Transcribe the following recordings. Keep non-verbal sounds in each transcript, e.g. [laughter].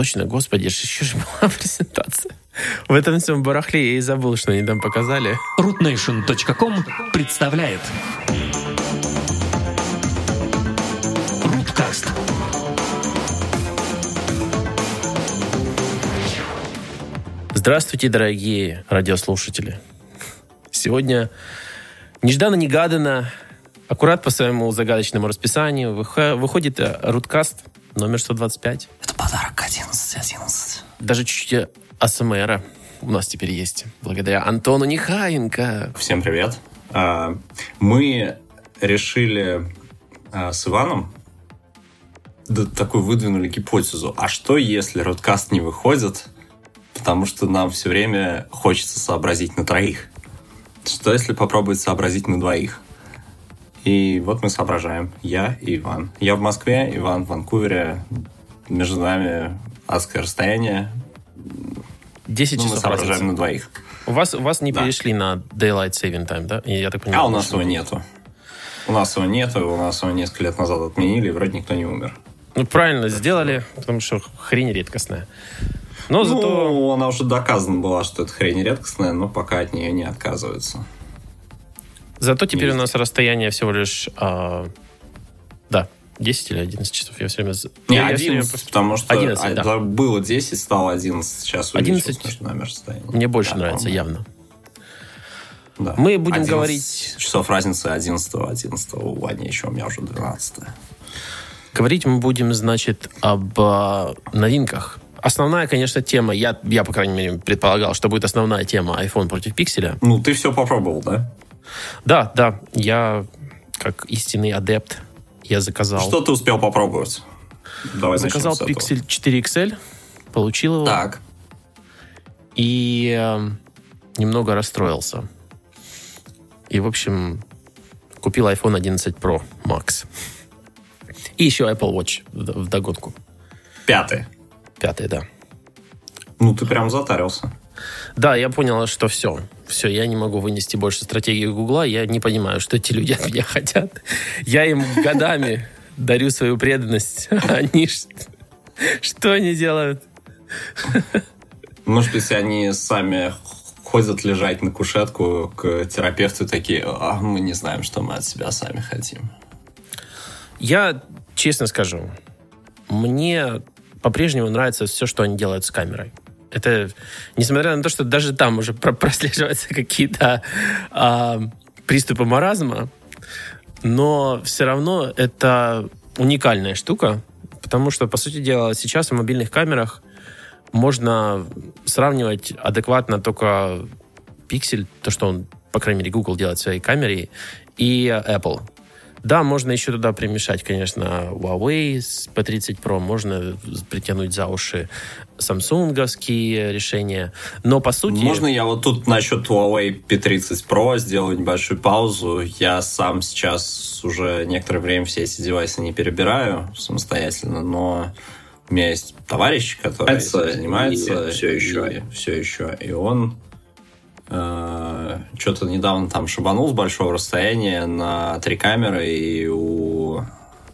точно, господи, еще же была [laughs] презентация. В этом всем барахле я и забыл, что они там показали. rootnation.com представляет Руткаст. Здравствуйте, дорогие радиослушатели. Сегодня нежданно-негаданно, аккурат по своему загадочному расписанию, выходит Руткаст номер 125. Подарок 11, 11. Даже чуть-чуть АСМРа у нас теперь есть, благодаря Антону Нехаенко. Всем привет. А, мы решили а, с Иваном такую выдвинули гипотезу. А что, если Родкаст не выходит, потому что нам все время хочется сообразить на троих? Что, если попробовать сообразить на двоих? И вот мы соображаем. Я и Иван. Я в Москве, Иван в Ванкувере. Между нами адское расстояние. 10 ну, часов мы соображаем разницы. на двоих. У вас, у вас не Да. перешли на Daylight Saving Time, да? Я так понимаю, А у нас что- его нету. У нас его нету, у нас его несколько лет назад отменили, и вроде никто не умер. Ну, правильно сделали, потому что хрень редкостная. Но зато... Ну, она уже доказана была, что это хрень редкостная, но пока от нее не отказываются. Зато теперь Есть. у нас расстояние всего лишь... а, 10 или 11 часов. Я все время... Не, я- я всё время 11, просто- потому что 11, а, да. было 10, стало 11, сейчас 11. увеличилось между нами расстояние. Мне больше Да, нравится, по-моему. явно. Да. Мы будем 11 говорить- часов разницы 11 11 у Вани еще, у меня уже 12 Говорить мы будем, значит, об а, новинках. Основная, конечно, тема, я, я, по крайней мере, предполагал, что будет основная тема iPhone против пикселя. Ну, ты все попробовал, да? Да, да, я, как истинный адепт, я заказал... Что ты успел попробовать? Давай заказал. Pixel 4 XL, получил его Так. и э, немного расстроился. И, в общем, купил iPhone 11 Pro Max. И еще Apple Watch в догонку. Пятый. Пятый, да. Ну, ты прям затарился. Да, я понял, что все. Все, я не могу вынести больше стратегии Гугла. Я не понимаю, что эти люди от меня хотят. Я им годами дарю свою преданность. [laughs] Они ш- что они делают? Может быть, они сами ходят лежать на кушетку к терапевту такие, а мы не знаем, что мы от себя сами хотим. Я честно скажу, мне по-прежнему нравится все, что они делают с камерой. Это, несмотря на то, что даже там уже про- прослеживаются [laughs] какие-то а, приступы маразма, но все равно это уникальная штука, потому что, по сути дела, сейчас в мобильных камерах можно сравнивать адекватно только пиксель, то, что он, по крайней мере, Google делает в своей камере, и Apple. Да, можно еще туда примешать, конечно, Huawei с P30 Pro, можно притянуть за уши самсунговские решения, но по сути... Можно я вот тут насчет Huawei P30 Pro сделаю небольшую паузу? Я сам сейчас уже некоторое время все эти девайсы не перебираю самостоятельно, но у меня есть товарищ, который Занимается этим занимается и всё еще. и все еще, и он что-то недавно там шибанул с большого расстояния на три камеры, и у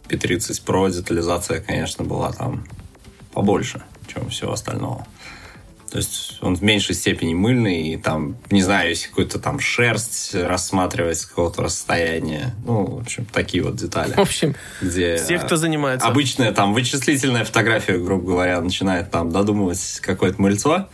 P30 Pro детализация, конечно, была там побольше, чем у всего остального. То есть он в меньшей степени мыльный, и там, не знаю, если какую-то там шерсть рассматривать с какого-то расстояния. Ну, в общем, такие вот детали. В общем, Где все, кто занимается... обычная там вычислительная фотография, грубо говоря, начинает там додумывать какое-то мыльцо.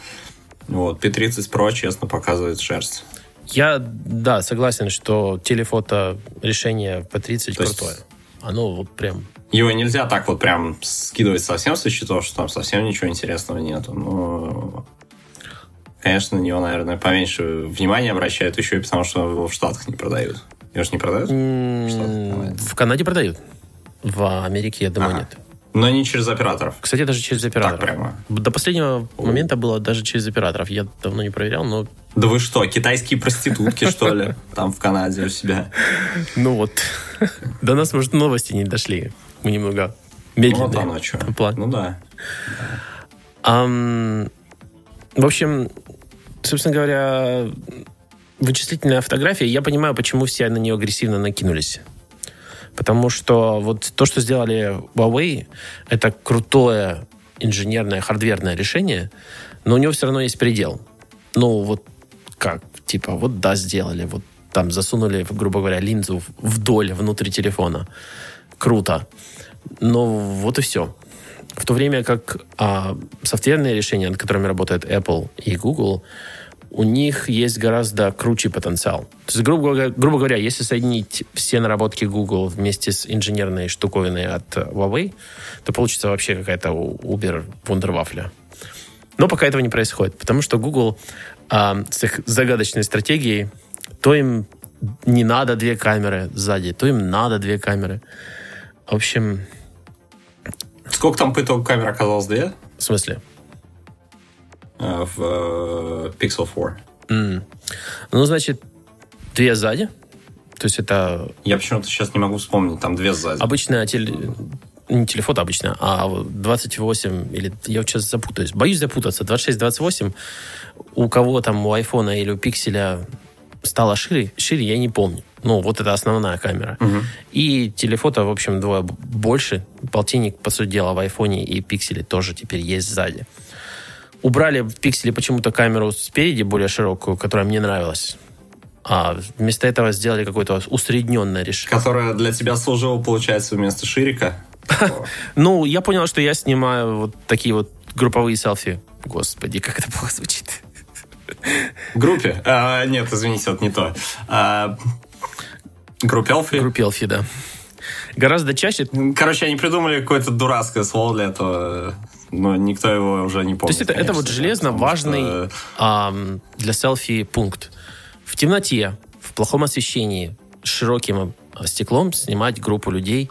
Вот, P30 Pro, честно, показывает шерсть. Я, да, согласен, что телефото решение P30 То есть- крутое. Оно вот прям... Его нельзя так вот прям скидывать совсем со счетов, что там совсем ничего интересного нету. Но, конечно, на него, наверное, поменьше внимания обращают еще и потому, что его в Штатах не продают. Его же не продают? называется? В Канаде продают. В Америке, я думаю, Ага. нет. Но не через операторов. Кстати, даже через операторов. Так прямо. До последнего момента было даже через операторов. Я давно не проверял, но... Да вы что, китайские проститутки, что ли? [laughs] Там в Канаде у себя. Ну вот. [laughs] До нас, может, новости не дошли. Мы немного Ну, медленные. что. в плане. Ну да. В общем, собственно говоря, вычислительная фотография, я понимаю, почему все на нее агрессивно накинулись. Потому что вот то, что сделали Huawei, это крутое инженерное, хардверное решение, но у него все равно есть предел. Ну, вот как? Типа, вот да, сделали, вот там засунули, грубо говоря, линзу вдоль внутри телефона. Круто. Но вот и все. В то время как а, софтверные решения, над которыми работает Apple и Google, у них есть гораздо круче потенциал. То есть, грубо, говоря- грубо говоря, если соединить все наработки Google вместе с инженерной штуковиной от э, Huawei, то получится вообще какая-то Uber вундервафля. Но пока этого не происходит, потому что Google а, с их загадочной стратегией, то им не надо две камеры сзади, то им надо две камеры. В общем, Сколько там по итогу камер оказалось? Две? в смысле, Э, В э, Pixel 4. М. ну, значит, две сзади, то есть это Я почему-то сейчас не могу вспомнить. Там две сзади. обычная теле- не телефото обычно, а вот 28 или я вот сейчас запутаюсь. Боюсь запутаться. 26-28 у кого там у айфона или у пикселя стало шире, шире, я не помню. Ну, вот это основная камера. И телефото, в общем, двое больше. Полтинник, по сути дела, в айфоне и пикселе тоже теперь есть сзади. Убрали в пикселе почему-то камеру спереди более широкую, которая мне нравилась. А вместо этого сделали какое-то усредненное решение. Которая для тебя служила, получается, вместо ширика. [laughs] Ну, я понял, что я снимаю вот такие вот групповые селфи. Господи, как это плохо звучит. Группе? А, нет, извините, это не то. А, Группелфи? Группелфи, да. Гораздо чаще... Короче, они придумали какое-то дурацкое слово для этого, но никто его уже не помнит. есть это, это вот конечно, железно потому важный что- ам, для селфи пункт. В темноте, в плохом освещении, с широким а, стеклом снимать группу людей,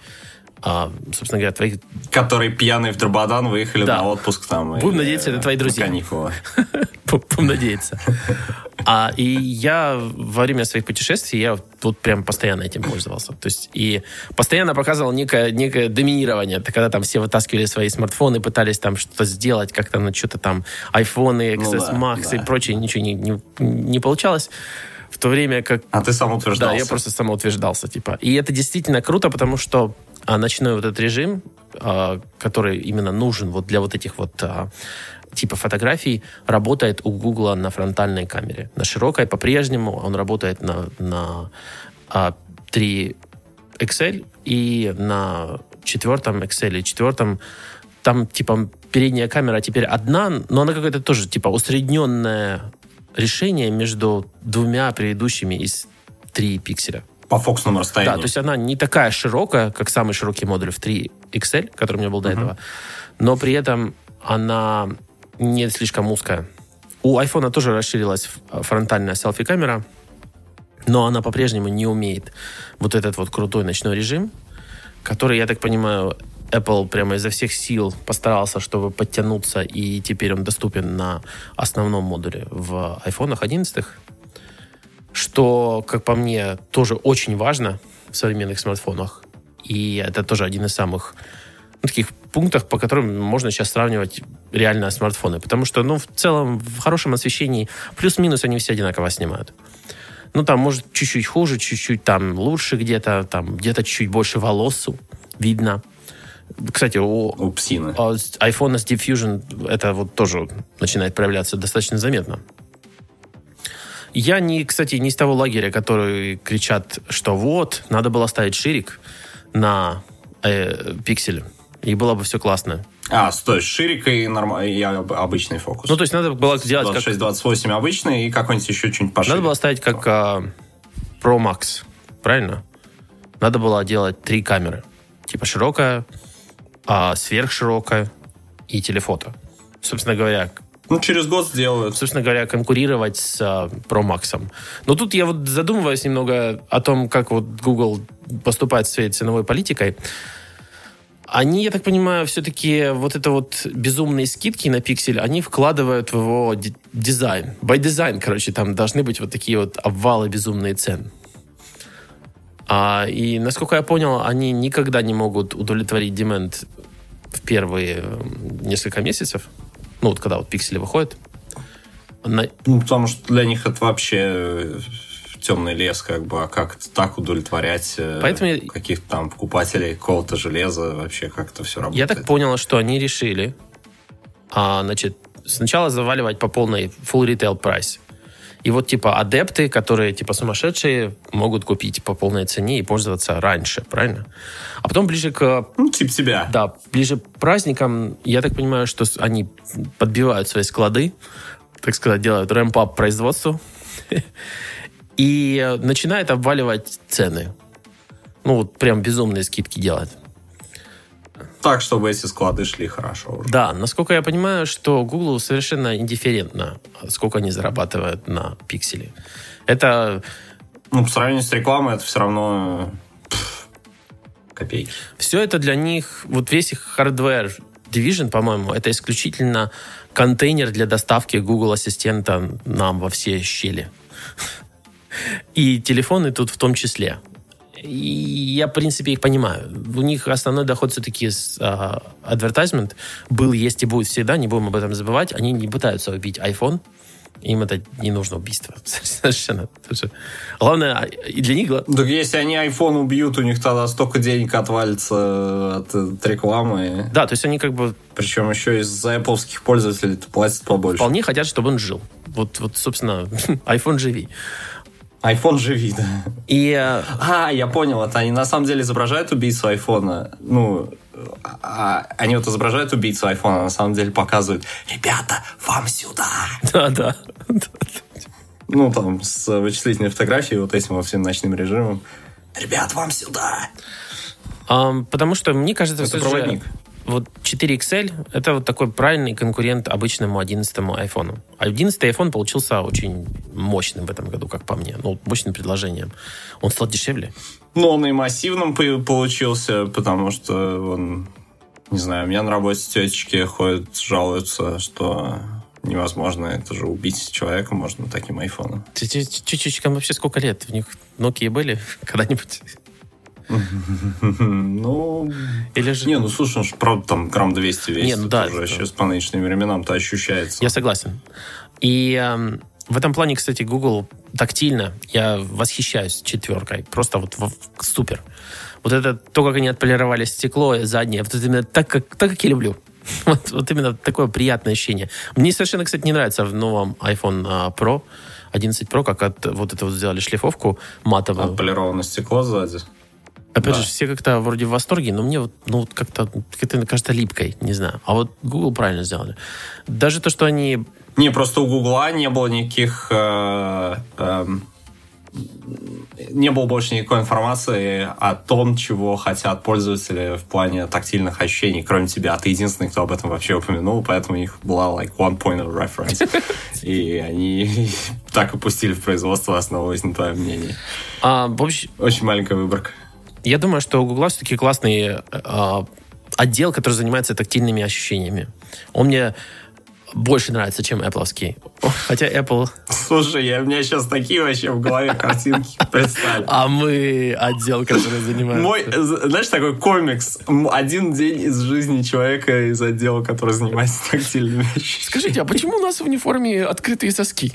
а, собственно говоря, твоих Которые пьяные в Драбадан выехали Да. на отпуск там. Будем или, надеяться, это твои на друзья. каникулы. [laughs] Будем надеяться. А, и я во время своих путешествий, я вот прям постоянно этим пользовался. То есть и постоянно показывал некое, некое доминирование. Это когда там все вытаскивали свои смартфоны, пытались там что-то сделать, как-то на что-то там айфоны, Ну XS да, Max да. и прочее, ничего не, не, не получалось. В то время как А ты сам утверждался. да, я просто самоутверждался, типа. И это действительно круто, потому что а, ночной вот этот режим, а, который именно нужен вот для вот этих вот а, типа фотографий, работает у Гугла на фронтальной камере. На широкой по-прежнему он работает на, на а, 3 XL и на четвертом XL и четвертом там типа передняя камера теперь одна, но она какая-то тоже типа усредненное решение между двумя предыдущими из 3 пикселя. По фокусному Да, расстоянию. то есть она не такая широкая, как самый широкий модуль в 3 XL, который у меня был до этого, но при этом она не слишком узкая. У айфона тоже расширилась ф- фронтальная селфи-камера, но она по-прежнему не умеет вот этот вот крутой ночной режим, который, я так понимаю, Apple прямо изо всех сил постарался, чтобы подтянуться, и теперь он доступен на основном модуле в айфонах 11 что, как по мне, тоже очень важно в современных смартфонах. И это тоже один из самых ну, таких пунктов, по которым можно сейчас сравнивать реально смартфоны. Потому что, ну, в целом, в хорошем освещении плюс-минус они все одинаково снимают. Ну, там, может, чуть-чуть хуже, чуть-чуть там лучше где-то, там где-то чуть-чуть больше волос видно. Кстати, у У псины. а iPhone с Diffusion это вот тоже начинает проявляться достаточно заметно. Я не, кстати, не из того лагеря, которые кричат, что вот, надо было ставить ширик на э, пиксель, и было бы все классно. А, стой, ширик и, норм... и об- обычный фокус. Ну, то есть надо было сделать как... 26-28 обычный и какой-нибудь еще что-нибудь пошире. Надо было ставить как а, Pro Max, правильно? Надо было делать три камеры. Типа широкая, а, сверхширокая и телефото. Собственно говоря, Ну, через год сделают. собственно говоря, конкурировать с а, Pro Max. Но тут я вот задумываюсь немного о том, как вот Google поступает с своей ценовой политикой. Они, я так понимаю, все-таки вот это вот безумные скидки на пиксель, они вкладывают в его ди- дизайн. By design, короче, там должны быть вот такие вот обвалы безумные цен. А, и, насколько я понял, они никогда не могут удовлетворить демент в первые несколько месяцев. Ну, вот когда вот пиксели выходят. На- Ну, потому что для них это вообще э, темный лес, как бы, а как так удовлетворять э, Поэтому каких-то там покупателей какого-то железа, вообще как это все работает. Я так понял, что они решили, а, значит, сначала заваливать по полной full retail price. И вот, типа, адепты, которые, типа, сумасшедшие, могут купить по полной цене и пользоваться раньше, правильно? А потом ближе к... Ну, типа тебя. Да, ближе к праздникам, я так понимаю, что они подбивают свои склады, так сказать, делают рэмп-ап производству [laughs] и начинают обваливать цены. Ну, вот прям безумные скидки делать. Так, чтобы эти склады шли хорошо уже. Да, насколько я понимаю, что Google совершенно индифферентно, сколько они зарабатывают на пикселе. Это Ну, по сравнению с рекламой, это все равно копейки. все это для них, вот весь их hardware division, по-моему, это исключительно контейнер для доставки Google Ассистента нам во все щели. [laughs] И телефоны тут в том числе. И я, в принципе, их понимаю. У них основной доход все-таки с а, advertisement был, есть и будет всегда, не будем об этом забывать. Они не пытаются убить iPhone. Им это не нужно убийство. [laughs] Совершенно. Главное, а, и для них... Так если они iPhone убьют, у них тогда столько денег отвалится от, от рекламы. Да, то есть они как бы Причем еще из-за Apple пользователей платят побольше. вполне хотят, чтобы он жил. Вот, вот собственно, [laughs] iPhone живи. iPhone живи, да. И э, А, я понял, это они на самом деле изображают убийцу айфона. Ну, а, они вот изображают убийцу айфона, а на самом деле показывают, ребята, вам сюда. да, да. Ну, там, с вычислительной фотографией, вот этим вот всем ночным режимом. Ребят, вам сюда. Ам, потому что мне кажется, Это же проводник. Вот 4 XL это вот такой правильный конкурент обычному 11 айфону. А 11 iPhone получился очень мощным в этом году, как по мне. Ну, мощным предложением. Он стал дешевле. Но он и массивным по- получился, потому что он, не знаю, у меня на работе тетечки ходят, жалуются, что невозможно это же убить человека можно таким айфоном. Чуть-чуть вообще сколько лет? В них Nokia были когда-нибудь? Ну, Или же... не, ну слушай, он же правда там грамм 200 весит. Не, ну да, уже сейчас по нынешним временам-то ощущается. Я согласен. И эм, в этом плане, кстати, Google тактильно, я восхищаюсь четверкой. Просто вот в- супер. Вот это то, как они отполировали стекло заднее, вот это именно так, как, так, как я люблю. [laughs] Вот, вот именно такое приятное ощущение. Мне совершенно, кстати, не нравится в новом iPhone а, Pro, 11 Pro, как от, вот это вот сделали шлифовку матовую. Отполированное стекло сзади. Опять да. же, все как-то вроде в восторге, но мне вот, ну, вот как-то, как-то кажется липкой, не знаю. А вот Google правильно сделали. Даже то, что они Не, просто у Гугла не было никаких... э, эм, не было больше никакой информации о том, чего хотят пользователи в плане тактильных ощущений, кроме тебя. Ты единственный, кто об этом вообще упомянул, поэтому у них была like one point of reference. [laughs] И они [laughs] так и пустили в производство, основываясь на твоем мнении. а, общем, Очень маленькая выборка. Я думаю, что у Гугла все-таки классный э, отдел, который занимается тактильными ощущениями. Он мне больше нравится, чем Apple. Хотя Apple... Слушай, я, у меня сейчас такие вообще в голове картинки представили. А мы отдел, который занимается... Мой, з- знаешь, такой комикс. Один день из жизни человека из отдела, который занимается тактильными вещами. Скажите, а почему у нас в униформе открытые соски?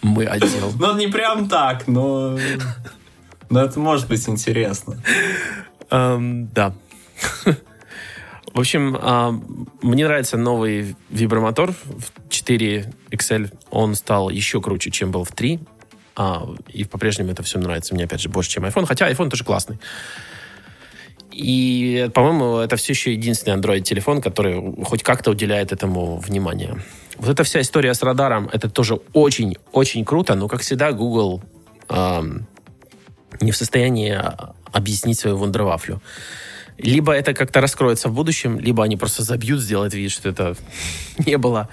Мы отдел. Ну, не прям так, но... Но это может быть интересно. Эм, да. В общем, мне нравится новый вибромотор в 4 XL. Он стал еще круче, чем был в 3. А, и по-прежнему это все нравится мне, опять же, больше, чем iPhone. Хотя iPhone тоже классный. И, по-моему, это все еще единственный Android-телефон, который хоть как-то уделяет этому внимание. Вот эта вся история с радаром, это тоже очень-очень круто, но, как всегда, Google ам, не в состоянии а, объяснить свою вундервафлю. Либо это как-то раскроется в будущем, либо они просто забьют, сделают вид, что это [laughs] не было.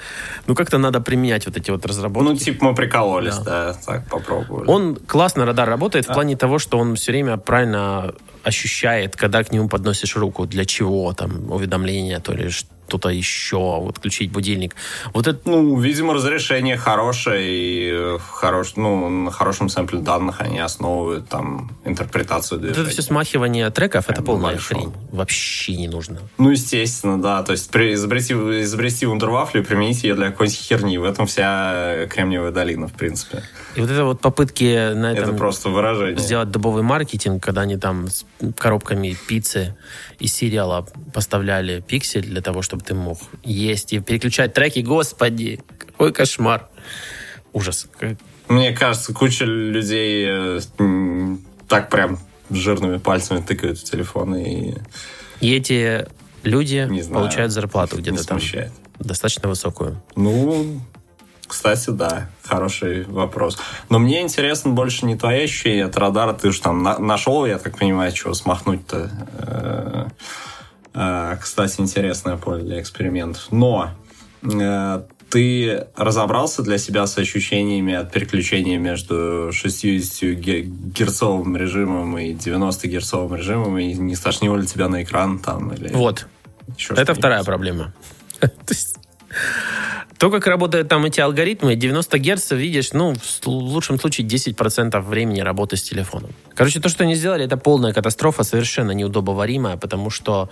Ну, как-то надо применять вот эти вот разработки. Ну, типа мы прикололись, да, так попробовали. Он классно радар работает в плане того, что он все время правильно ощущает, когда к нему подносишь руку, для чего там уведомление, то ли что-то еще, вот включить будильник. Вот это Ну, видимо, разрешение хорошее и э, хорош, ну, на хорошем сэмпле данных они основывают там интерпретацию Вот движения. это все смахивание треков, это полная хрень. Вообще не нужно. Ну, естественно, да. То есть при, изобрести, изобрести вундервафлю и применить ее для какой-нибудь херни. В этом вся Кремниевая долина, в принципе. И вот это вот попытки на Это этом просто выражение. сделать дубовый маркетинг, когда они там с коробками пиццы из сериала поставляли пиксель для того, чтобы ты мог есть и переключать треки. Господи, какой кошмар. Ужас. Мне кажется, куча людей э, так прям жирными пальцами тыкают в телефон и... И эти люди получают зарплату где-то там. Достаточно высокую. Ну, кстати, да, хороший вопрос. Но мне интересно больше не твои ощущения от радара. Ты же там на- нашел, я так понимаю, чего смахнуть-то. Э, э, кстати, интересное поле для экспериментов. Но э, ты разобрался для себя с ощущениями от переключения между 60 герцовым режимом и 90 герцовым режимом, и не стошнило ли тебя на экран там? Или вот. Это вторая проблема. [laughs] То, [laughs] как работают там эти алгоритмы, 90 Гц, видишь, ну, в лучшем случае 10% времени работы с телефоном. Короче, то, что они сделали, это полная катастрофа, совершенно неудобоваримая, потому что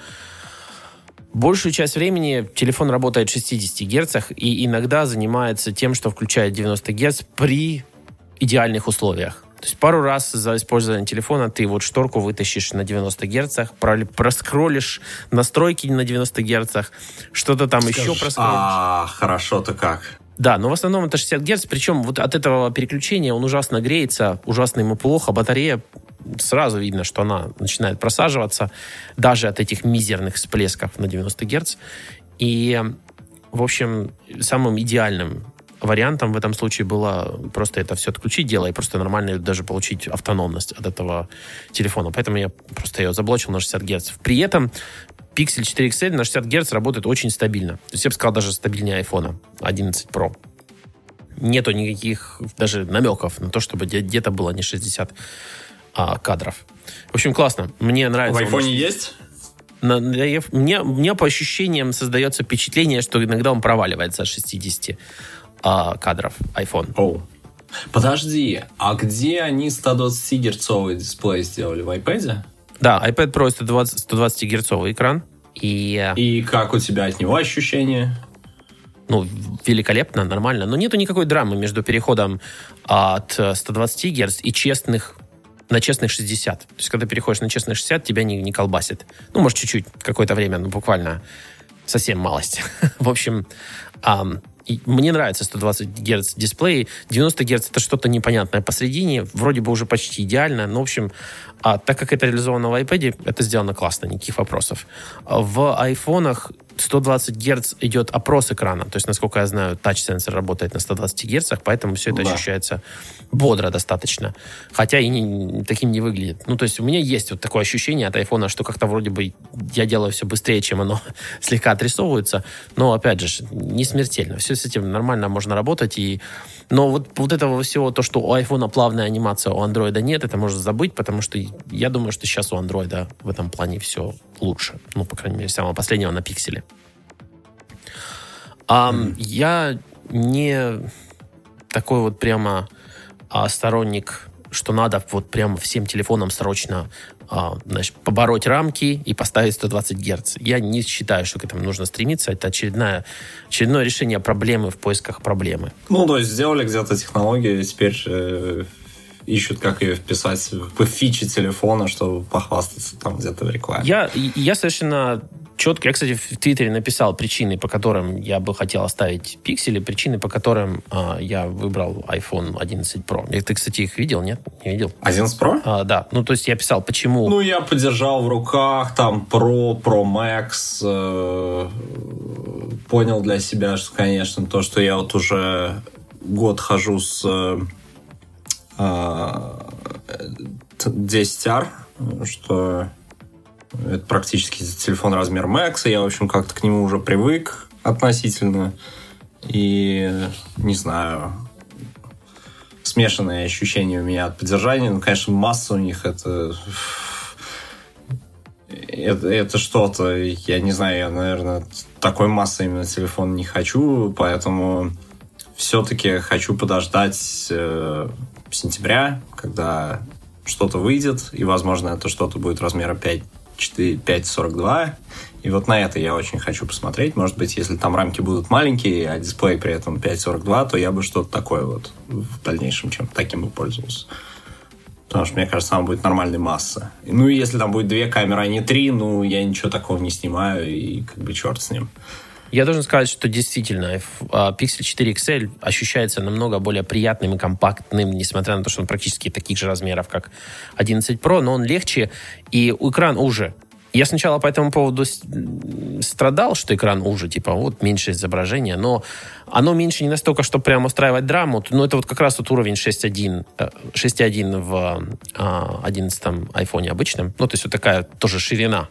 Большую часть времени телефон работает в 60 Гц и иногда занимается тем, что включает 90 Гц при идеальных условиях. То есть пару раз за использование телефона ты вот шторку вытащишь на 90 Гц, проскроллишь настройки на 90 Гц, что-то там Скажешь, еще проскроллишь. А, хорошо-то как. Да, но в основном это 60 Гц, причем вот от этого переключения он ужасно греется, ужасно ему плохо, батарея сразу видно, что она начинает просаживаться даже от этих мизерных всплесков на 90 Гц. И, в общем, самым идеальным вариантом в этом случае было просто это все отключить, дело, и просто нормально даже получить автономность от этого телефона. Поэтому я просто ее заблочил на 60 Гц. При этом Pixel 4 XL на 60 Гц работает очень стабильно. То есть я бы сказал, даже стабильнее iPhone 11 Pro. Нету никаких даже намеков на то, чтобы где-то было не 60 а, кадров. В общем, классно. Мне нравится. В iPhone есть? На, мне, мне по ощущениям создается впечатление, что иногда он проваливается от 60 а, кадров iPhone. Оу. Подожди, а где они 120 герцовый дисплей сделали? В iPad? Да, iPad Pro 120, 120 герцовый экран. И... и как у тебя от него ощущения? Ну, великолепно, нормально. Но нету никакой драмы между переходом от 120 Гц и честных на честных 60. То есть, когда переходишь на честных 60, тебя не, не колбасит. Ну, может, чуть-чуть, какое-то время, ну, буквально совсем малость. [laughs] В общем, мне нравится 120 Гц дисплей. 90 Гц это что-то непонятное посредине. Вроде бы уже почти идеально. Но, в общем, а, так как это реализовано в iPad, это сделано классно, никаких вопросов. В айфонах 120 Гц идет опрос экрана. То есть, насколько я знаю, тач-сенсор работает на 120 Гц, поэтому все это да. ощущается бодро достаточно. Хотя и не, таким не выглядит. Ну, то есть у меня есть вот такое ощущение от айфона, что как-то вроде бы я делаю все быстрее, чем оно [laughs] слегка отрисовывается. Но, опять же, не смертельно. Все с этим нормально можно работать. И... Но вот, вот этого всего, то, что у айфона плавная анимация, у андроида нет, это можно забыть, потому что я думаю, что сейчас у андроида в этом плане все лучше. Ну, по крайней мере, самого последнего на пикселе. А, mm-hmm. Я не такой вот прямо а, сторонник, что надо вот прямо всем телефонам срочно значит, побороть рамки и поставить 120 Гц. Я не считаю, что к этому нужно стремиться. Это очередное, очередное решение проблемы в поисках проблемы. Ну, то есть сделали где-то технологию, теперь э, ищут, как ее вписать в фичи телефона, чтобы похвастаться там где-то в рекламе. Я, я совершенно четко. Я, кстати, в Твиттере написал причины, по которым я бы хотел оставить пиксели, причины, по которым а, я выбрал iPhone 11 Pro. Ты, кстати, их видел, нет? Не видел? 11 Pro? А, да. Ну, то есть я писал, почему... Ну, я подержал в руках, там, Pro, Pro Max, э, понял для себя, что, конечно, то, что я вот уже год хожу с э, 10R, э, что это практически телефон размер Max, и я, в общем, как-то к нему уже привык относительно. И, не знаю, смешанные ощущения у меня от поддержания. Ну, конечно, масса у них это... Это, это что-то, я не знаю, я, наверное, такой массы именно телефон не хочу, поэтому все-таки хочу подождать э, сентября, когда что-то выйдет, и, возможно, это что-то будет размера 5 5.42. И вот на это я очень хочу посмотреть. Может быть, если там рамки будут маленькие, а дисплей при этом 5.42, то я бы что-то такое вот в дальнейшем чем таким бы пользовался. Потому что, мне кажется, там будет нормальной масса. Ну, и если там будет две камеры, а не три, ну, я ничего такого не снимаю, и как бы черт с ним. Я должен сказать, что действительно а, Pixel 4 XL ощущается намного более приятным и компактным, несмотря на то, что он практически таких же размеров, как 11 Pro, но он легче, и экран уже. Я сначала по этому поводу страдал, что экран уже, типа, вот меньше изображения, но оно меньше не настолько, чтобы прямо устраивать драму, но это вот как раз вот уровень 6.1, 6.1 э, в 11 iPhone обычном, ну, то есть вот такая тоже ширина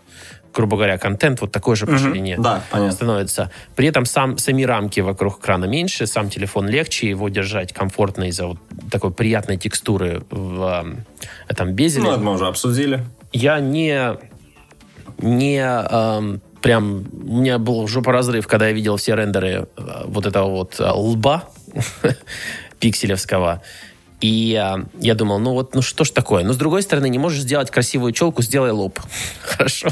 грубо говоря, контент вот такой же по ширине да, становится. При этом сам, сами рамки вокруг экрана меньше, сам телефон легче, его держать комфортно из-за вот такой приятной текстуры в э, этом безеле. Ну, это мы уже обсудили. Я не не эм, прям... У меня был жопоразрыв, когда я видел все рендеры э, вот этого вот э, лба [laughs] пикселевского. И а, я думал, ну вот, ну что ж такое? Но с другой стороны, не можешь сделать красивую челку, сделай лоб. [laughs] Хорошо.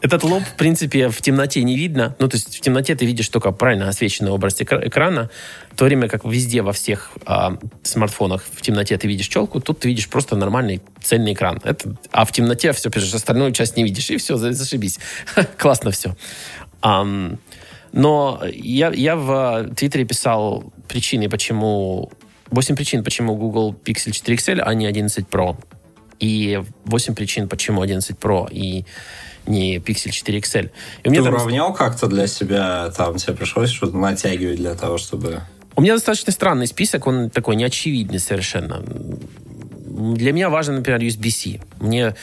Этот лоб, в принципе, в темноте не видно. Ну, то есть в темноте ты видишь только правильно освещенную область экрана, в то время как везде, во всех а, смартфонах в темноте ты видишь челку, тут ты видишь просто нормальный цельный экран. Это, а в темноте все, пишешь, остальную часть не видишь, и все, зашибись. [laughs] Классно все. Но я, я в Твиттере писал причины, почему 8 причин, почему Google Pixel 4 XL, а не 11 Pro. И 8 причин, почему 11 Pro и не Pixel 4 XL. И Ты там... уравнял как-то для себя, там тебе пришлось что-то натягивать для того, чтобы... У меня достаточно странный список, он такой неочевидный совершенно. Для меня важно, например, USB-C. Мне,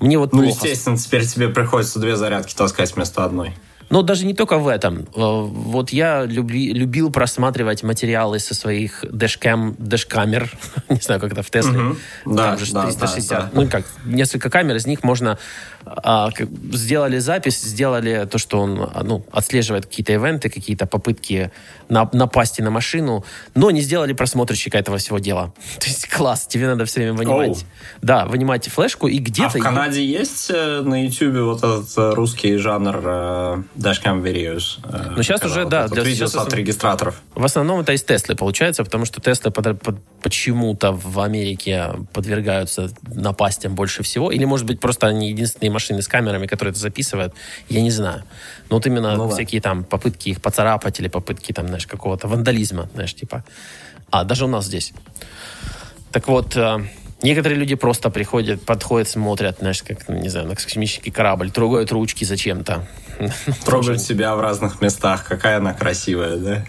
мне вот Ну, плохо. естественно, теперь тебе приходится две зарядки таскать вместо одной. Но даже не только в этом. Э, вот я люби, любил просматривать материалы со своих дэшкам, дэшкамер, [laughs] не знаю, как это в Тесле. Угу. Да, Там же да, 360. Да, да. Ну, как, несколько камер, из них можно... А, как, сделали запись, сделали то, что он а, ну, отслеживает какие-то ивенты, какие-то попытки на, напасть на машину, но не сделали просмотрщика этого всего дела. [laughs] То есть класс, тебе надо все время вынимать. Oh. Да, вынимать флешку и где-то... А в Канаде есть э, на YouTube вот этот э, русский жанр Dashcam Videos. Ну, сейчас уже, да. Для, видео от регистраторов. В основном это из Теслы получается, потому что Теслы под, под, почему-то в Америке подвергаются напастям больше всего. Или, может быть, просто они единственные машины с камерами, которые это записывают. Я не знаю. Но вот именно ну, всякие да. там попытки их поцарапать или попытки там, знаешь, какого-то вандализма, знаешь, типа. А, даже у нас здесь. Так вот, э, Некоторые люди просто приходят, подходят, смотрят, знаешь, как, не знаю, на космический корабль, трогают ручки зачем-то. [laughs] Трогают себя в разных местах. Какая она красивая, да?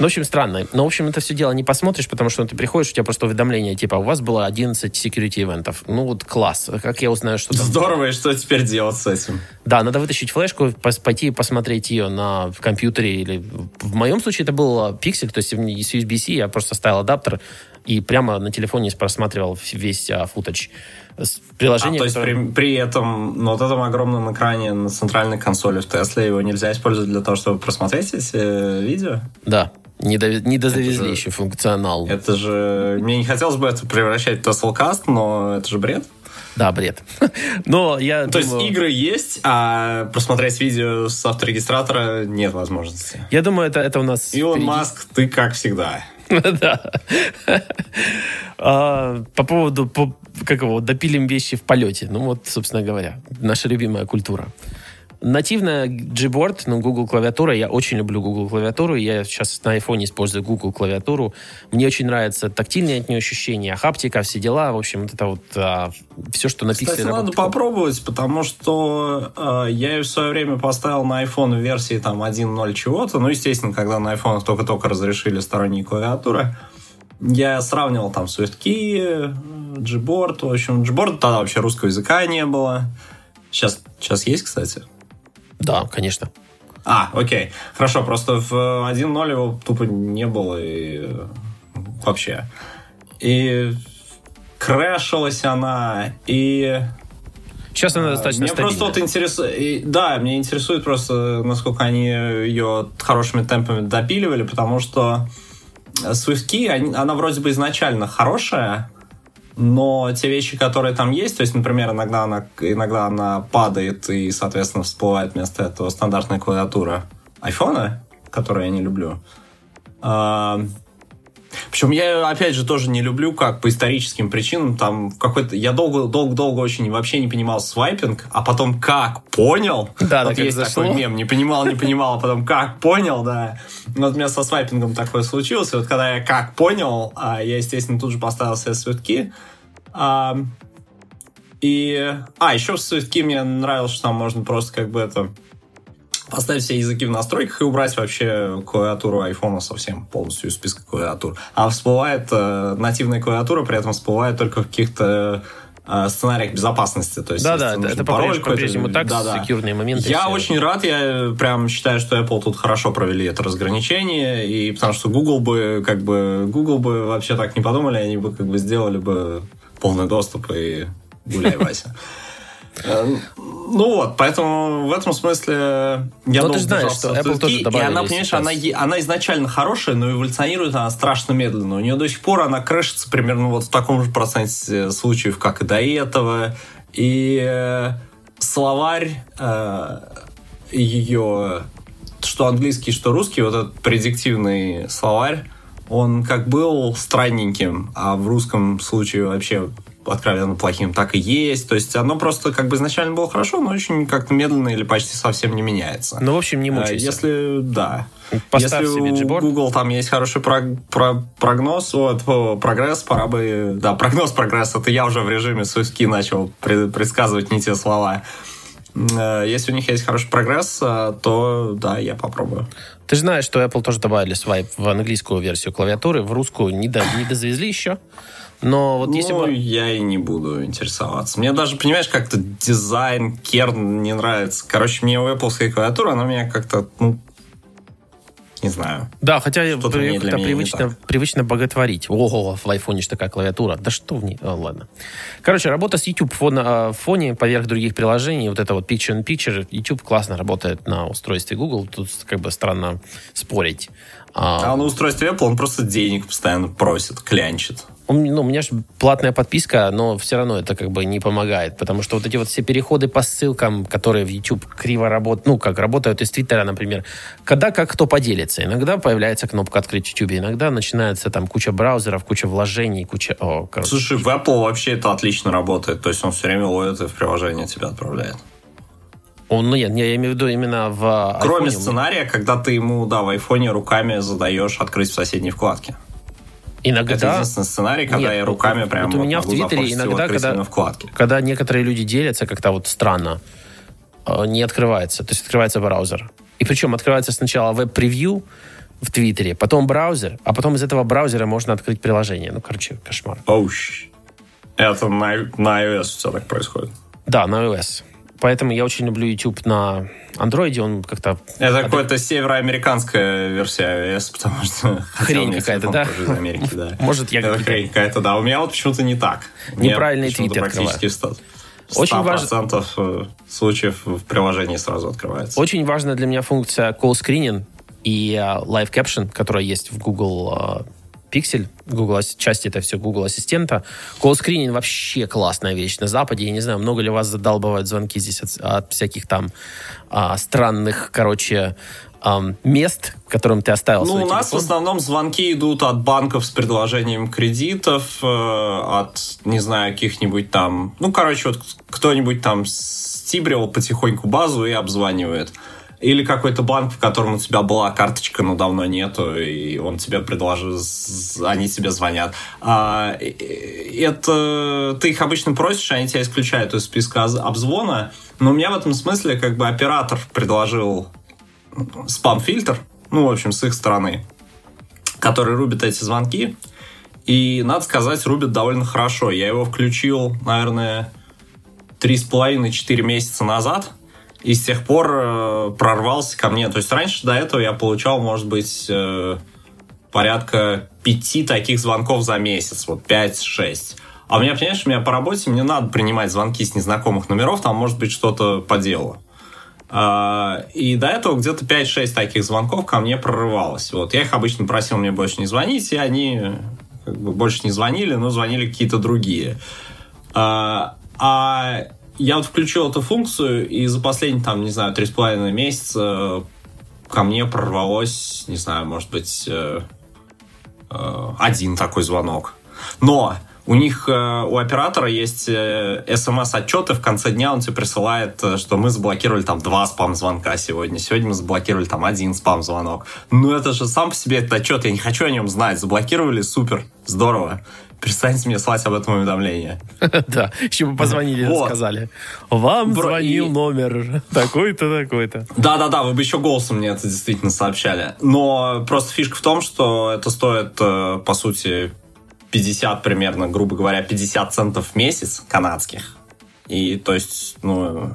Ну, в общем, странно. Но, в общем, это все дело не посмотришь, потому что ты приходишь, у тебя просто уведомление, типа, у вас было 11 security ивентов. Ну, вот класс. Как я узнаю, что там... Здорово, и что теперь делать с этим? Да, надо вытащить флешку, пойти посмотреть ее на компьютере или... В моем случае это был Pixel, то есть с USB-C я просто ставил адаптер, и прямо на телефоне просматривал весь а, футаж приложение. А, то есть которое... при, при этом, на вот этом огромном экране на центральной консоли в Тесле его нельзя использовать для того, чтобы просмотреть эти э, видео? Да. Не, до, не дозавезли еще функционал. Это же... Мне не хотелось бы это превращать в Теслкаст, но это же бред. Да, бред. [laughs] Но я То думаю... есть игры есть, а просмотреть видео с авторегистратора нет возможности. Я думаю, это, это у нас... Илон впереди... Маск, ты как всегда. [laughs] Да. А, по поводу, как его, допилим вещи в полете. Ну вот, собственно говоря, наша любимая культура. Нативная Gboard, ну, Google клавиатура. Я очень люблю Google клавиатуру. Я сейчас на iPhone использую Google клавиатуру. Мне очень нравятся тактильные от нее ощущения, хаптика, все дела. В общем, вот это вот а, все, что на Кстати, надо попробовать, потому что а, я ее в свое время поставил на iPhone в версии там 1.0 чего-то. Ну, естественно, когда на iPhone только-только разрешили сторонние клавиатуры. Я сравнивал там SwiftKey, Gboard. В общем, Gboard тогда вообще русского языка не было. Сейчас, сейчас есть, кстати. Да, конечно. А, окей. Хорошо, просто в 1.0 его тупо не было и вообще. И крэшилась она, и... Сейчас она достаточно Мне просто вот интересует... Да, мне интересует просто, насколько они ее хорошими темпами допиливали, потому что SwiftKey, она вроде бы изначально хорошая, но те вещи, которые там есть, то есть, например, иногда она, иногда она падает и, соответственно, всплывает вместо этого стандартная клавиатура айфона, которую я не люблю. Причем я, опять же, тоже не люблю, как по историческим причинам, там какой-то... Я долго-долго-долго очень вообще не понимал свайпинг, а потом как понял... Да, вот да, есть зашло. такой мем, не понимал, не понимал, а потом как понял, да. Вот у меня со свайпингом такое случилось, и вот когда я как понял, а, я, естественно, тут же поставил себе свитки, и... А, еще в свитки мне нравилось, что там можно просто как бы это поставить все языки в настройках и убрать вообще клавиатуру айфона совсем полностью из списка клавиатур. А всплывает э, нативная клавиатура, при этом всплывает только в каких-то э, сценариях безопасности. То есть, Да, да, нужен это пароль по-прежнему так, да, да. секьюрные моменты. Я все. очень рад, я прям считаю, что Apple тут хорошо провели это разграничение, и потому что Google бы, как бы, Google бы вообще так не подумали, они бы как бы сделали бы полный доступ и гуляй, [laughs] Вася. Э, Ну вот, поэтому в этом смысле я Но ты долго же знаешь, что Apple тоже И добавили она, понимаешь, она, она изначально хорошая, но эволюционирует она страшно медленно. У нее до сих пор она крышится примерно вот в таком же проценте случаев, как и до этого. И э, словарь э, ее, что английский, что русский, вот этот предиктивный словарь, он как был странненьким, а в русском случае вообще откровенно плохим так и есть. То есть оно просто как бы изначально было хорошо, но очень как-то медленно или почти совсем не меняется. Ну, в общем, не А, мучайся. Если, да. Поставь Если себе у Gboard. Google там есть хороший прог- про- прогноз, вот, прогресс, пора бы... Да, прогноз, прогресс. Это я уже в режиме суйски начал пред- предсказывать не те слова. Э, Если у них есть хороший прогресс, э, то да, я попробую. Ты же знаешь, что Apple тоже добавили свайп в английскую версию клавиатуры, в русскую не, до, не дозвезли еще. Но вот если ну, бы... я и не буду интересоваться. Мне даже, понимаешь, как-то дизайн, керн не нравится. Короче, мне у Apple клавиатура, она меня как-то, ну, не знаю. Да, хотя не привычно, привычно боготворить. Ого, в айфоне же такая клавиатура. Да что в ней? А, ладно. Короче, работа с YouTube фон- а, в фоне поверх других приложений. Вот это вот Picture-in-Picture. YouTube классно работает на устройстве Google. Тут как бы странно спорить. А, А на устройстве Apple он просто денег постоянно просит, клянчит. У меня- ну, у меня же платная подписка, но все равно это как бы не помогает, потому что вот эти вот все переходы по ссылкам, которые в YouTube криво работают, ну, как работают из Твиттера, например, когда как кто поделится. Иногда появляется кнопка «Открыть YouTube», иногда начинается там куча браузеров, куча вложений, куча... О, короче. Слушай, в Apple вообще это отлично работает. То есть он все время ловит и в приложение тебя отправляет. Он, ну, нет, я имею в виду именно в Кроме iPhone. сценария, когда ты ему, да, в айфоне руками задаешь открыть в соседней вкладке. Иногда... Это единственный сценарий, когда Нет, я вот- руками прям вот у меня в могу Твиттере иногда, когда- вкладки. когда некоторые люди делятся как-то вот странно, э, не открывается. То есть открывается браузер. И причем открывается сначала веб-превью в Твиттере, потом браузер, а потом из этого браузера можно открыть приложение. Ну, короче, кошмар. Оуш. Это на, на iOS все так происходит. Да, на iOS. Поэтому я очень люблю YouTube на Андроиде. Он как-то... Это какая-то североамериканская версия iOS, потому что... меня какая-то, да? из Америки, да. [laughs] Может, я Это хрень какая-то, да. У меня вот почему-то не так. Почему-то твиты практически в 100%, Очень 100% э, случаев в приложении сразу открывается. Очень важная для меня функция call screening и э, live caption, которая есть в Google э, Pixel, Google, ас- часть это все Google Ассистента. Screening вообще классная вещь на Западе. Я не знаю, много ли вас задалбывают звонки здесь от, от всяких там а, странных, короче, ам, мест, которым ты оставил Ну, у нас в телефон. основном звонки идут от банков с предложением кредитов, э, от, не знаю, каких-нибудь там... Ну, короче, вот кто-нибудь там стибрил потихоньку базу и обзванивает. Или какой-то банк, в котором у тебя была карточка, но давно нету, и он тебе предложил, они тебе звонят. А, это ты их обычно просишь, они тебя исключают из списка обзвона. Но у меня в этом смысле как бы оператор предложил спам-фильтр, ну, в общем, с их стороны, который рубит эти звонки. И, надо сказать, рубит довольно хорошо. Я его включил, наверное, 3,5-4 месяца назад. И с тех пор э, прорвался ко мне. То есть раньше до этого я получал, может быть, э, порядка пяти таких звонков за месяц. Вот 5-6. А у меня, понимаешь, у меня по работе мне надо принимать звонки с незнакомых номеров. Там может быть что-то по делу. А, И до этого где-то 5-6 таких звонков ко мне прорывалось. Вот. Я их обычно просил мне больше не звонить, и они как бы больше не звонили, но звонили какие-то другие. А, а я вот включил эту функцию, и за последние, там, не знаю, 3,5 месяца ко мне прорвалось, не знаю, может быть, э, э, один такой звонок. Но у них, э, у оператора есть смс-отчеты, в конце дня он тебе присылает, что мы заблокировали там два спам-звонка сегодня, сегодня мы заблокировали там один спам-звонок. Ну это же сам по себе этот отчет, я не хочу о нем знать. Заблокировали, супер, здорово. Перестаньте мне слать об этом уведомление. [laughs] Да, еще бы позвонили и сказали. Вам звонил номер [laughs] такой-то, такой-то. Да-да-да, вы бы еще голосом мне это действительно сообщали. Но просто фишка в том, что это стоит, э, по сути, 50 примерно, грубо говоря, 50 центов в месяц канадских. И то есть, ну,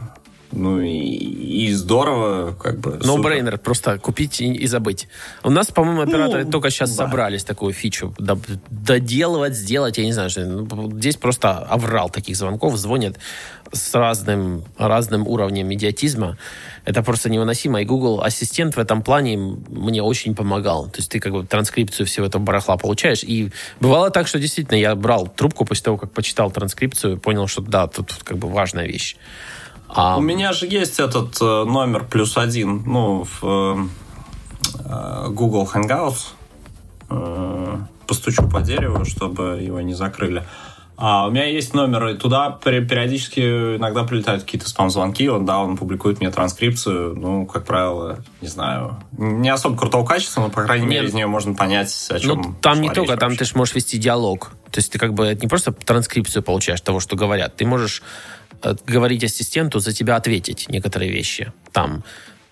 ну и, и здорово, как бы. No супер. брейнер, просто купить и, и забыть. У нас, по-моему, операторы Ну, только сейчас да. собрались такую фичу до- доделывать, сделать, я не знаю, что. ну, Здесь просто аврал таких звонков, звонят с разным, разным уровнем идиотизма. Это просто невыносимо. И Google Ассистент в этом плане мне очень помогал. То есть ты как бы транскрипцию всего этого барахла получаешь. И бывало так, что действительно я брал трубку после того, как почитал транскрипцию, понял, что да, тут как бы важная вещь. А, У меня же есть этот э, номер плюс один, ну, в э, э, Google Hangouts. Постучу по дереву, чтобы его не закрыли. А у меня есть номер, и туда пери- периодически иногда прилетают какие-то спам-звонки, он, да, он публикует мне транскрипцию, ну, как правило, не знаю, не особо крутого качества, но, по крайней Нет. мере, из нее можно понять, о чем Ну, там не только, речь там вообще. ты же можешь вести диалог. То есть ты как бы не просто транскрипцию получаешь того, что говорят. Ты можешь э, говорить ассистенту за тебя ответить некоторые вещи. Там,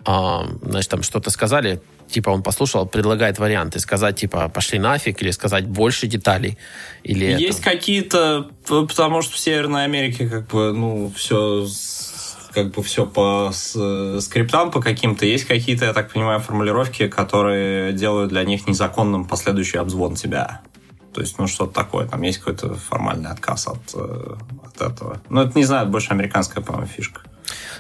а, значит, там что-то сказали, типа он послушал, предлагает варианты. Сказать, типа, пошли нафиг, или сказать больше деталей. Или это- Есть какие-то, п- потому что в Северной Америке как бы, ну, все как бы все по с- скриптам по каким-то. Есть какие-то, я так понимаю, формулировки, которые делают для них незаконным последующий обзвон тебя. То есть, ну, что-то такое. Там есть какой-то формальный отказ от, э, от этого. Ну, это, не знаю, больше американская, по-моему, фишка.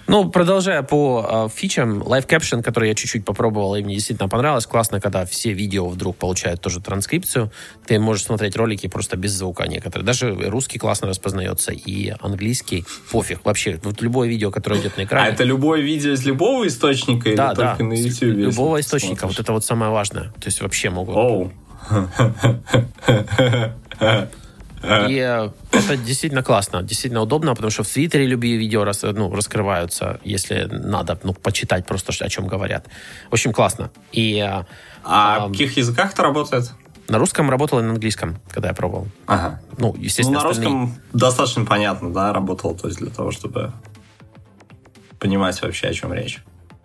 Ну, продолжая по э, фичам, Live Caption, который я чуть-чуть попробовал, и мне действительно понравилось. Классно, когда все видео вдруг получают тоже транскрипцию. Ты можешь смотреть ролики просто без звука некоторые. Даже русский классно распознается, и английский. Пофиг. Вообще, вот любое видео, которое идет на А экране. это любое видео из любого источника или да, да. только на YouTube? Любого источника. смотришь? Вот это вот самое важное. То есть вообще могут. Оу. [laughs] И э, это действительно классно, действительно удобно, потому что в Твиттере любые видео рас- ну, раскрываются, если надо ну, почитать просто, о чем говорят. В общем, классно. И э, А Ам. в каких языках это работает? на русском работал и на английском, когда я пробовал. Ага. Ну, Ну, естественно, на остальные- русском достаточно понятно, да, работал, то есть для того, чтобы понимать вообще, о чем речь.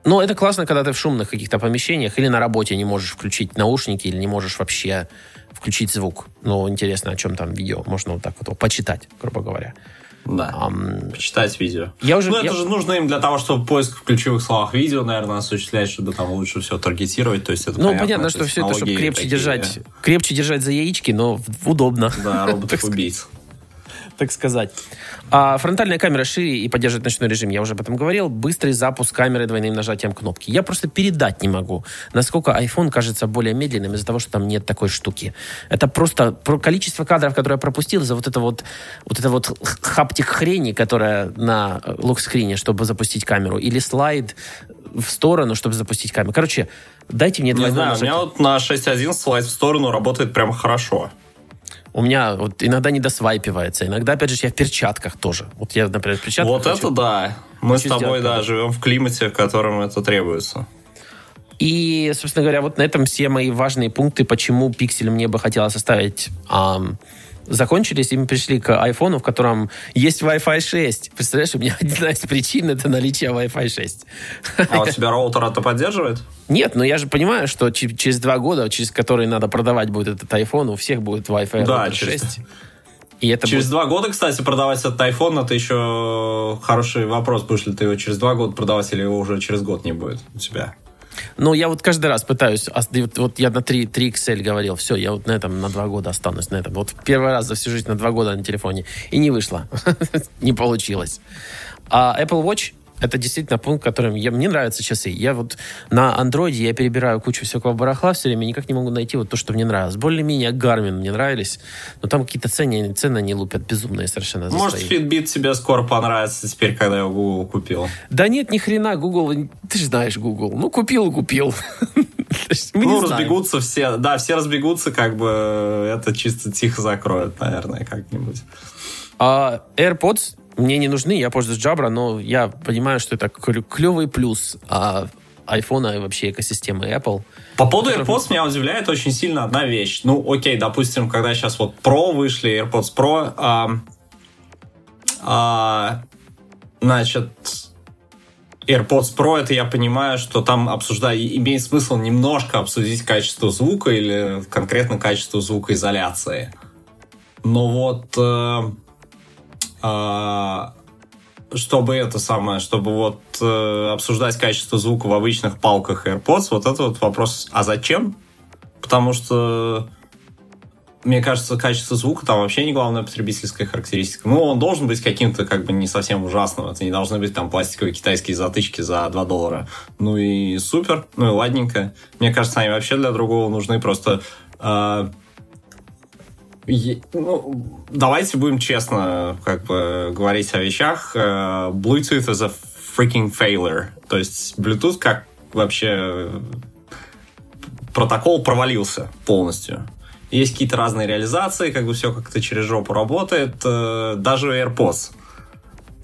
Ну, это классно, когда ты в шумных каких-то помещениях или на работе не можешь включить наушники или не можешь вообще включить звук. Ну, интересно, о чем там видео. Можно вот так вот почитать, грубо говоря. Да. Ам, Почитать видео. я уже... Ну, я- это же нужно им для того, чтобы поиск в ключевых словах видео, наверное, осуществлять, чтобы там лучше все таргетировать. То есть это Ну, понятно, что все это, чтобы крепче такие, держать, крепче держать за яички, но удобно. Да, [laughs] роботов-убийц. Так сказать. А фронтальная камера шире и поддерживает ночной режим, я уже об этом говорил. Быстрый запуск камеры двойным нажатием кнопки. Я просто передать не могу, насколько iPhone кажется более медленным из-за того, что там нет такой штуки. Это просто про количество кадров, которые я пропустил за вот это вот, вот это вот хаптик хрени, которая на э, локскрине, чтобы запустить камеру, или слайд в сторону, чтобы запустить камеру. Короче, дайте мне Не двойное знаю, у нажатие. меня вот на 6.1 слайд в сторону работает прямо хорошо. У меня вот иногда не досвайпивается, иногда, опять же, я в перчатках тоже. Вот я, например, в перчатках... Вот хочу- это да. Мы с тобой, сделать да, живем в климате, в котором это требуется. И, собственно говоря, вот на этом все мои важные пункты, почему пиксель мне бы хотелось оставить, ам, закончились, и мы пришли к айфону, в котором есть Wi-Fi 6. Представляешь, у меня [laughs] одна из причин это наличие Wi-Fi 6. А у тебя роутер это поддерживает? Нет, но я же понимаю, что че- через два года, через которые надо продавать будет этот iPhone, у всех будет Wi-Fi Да, через- 6. И это Через будет- два года, кстати, продавать этот iPhone, это еще хороший вопрос. Будешь ли ты его через два года продавать, или его уже через год не будет у тебя? Ну, я вот каждый раз пытаюсь, вот, я на 3, 3 XL говорил, все, я вот на этом на два года останусь, на этом. Вот первый раз за всю жизнь на два года на телефоне. И не вышло. [laughs] не получилось. А Apple Watch это действительно пункт, которым я, мне нравятся часы. Я вот на андроиде я перебираю кучу всякого барахла все время, никак не могу найти вот то, что мне нравилось. Более-менее Garmin мне нравились, но там какие-то цены, цены они лупят безумные совершенно. Может, свои. Fitbit тебе скоро понравится теперь, когда его Google купил. Да нет, ни хрена, Google, ты же знаешь Google. Ну, купил купил. [laughs] Мы ну, разбегутся все, да, все разбегутся, как бы это чисто тихо закроют, наверное, как-нибудь. А AirPods мне не нужны, я пользуюсь Jabra, но я понимаю, что это клевый плюс а, iPhone и вообще экосистемы Apple. По поводу AirPods меня удивляет очень сильно одна вещь. Ну, окей, допустим, когда сейчас вот Pro вышли, AirPods Pro, а, а, значит, AirPods Pro, это я понимаю, что там обсуждать, имеет смысл немножко обсудить качество звука или конкретно качество звукоизоляции. Но вот э, а, чтобы это самое, чтобы вот э, обсуждать качество звука в обычных палках AirPods, вот это вот вопрос, а зачем? Потому что мне кажется, качество звука там вообще не главная потребительская характеристика. Ну, он должен быть каким-то как бы не совсем ужасным. Это не должны быть там пластиковые китайские затычки за 2 доллара. Ну и супер, ну и ладненько. Мне кажется, они вообще для другого нужны просто... э, ну, давайте будем честно как бы говорить о вещах. Э, Bluetooth is a freaking failure. То есть Bluetooth как вообще э, протокол провалился полностью. Есть какие-то разные реализации, как бы все как-то через жопу работает, э, даже AirPods.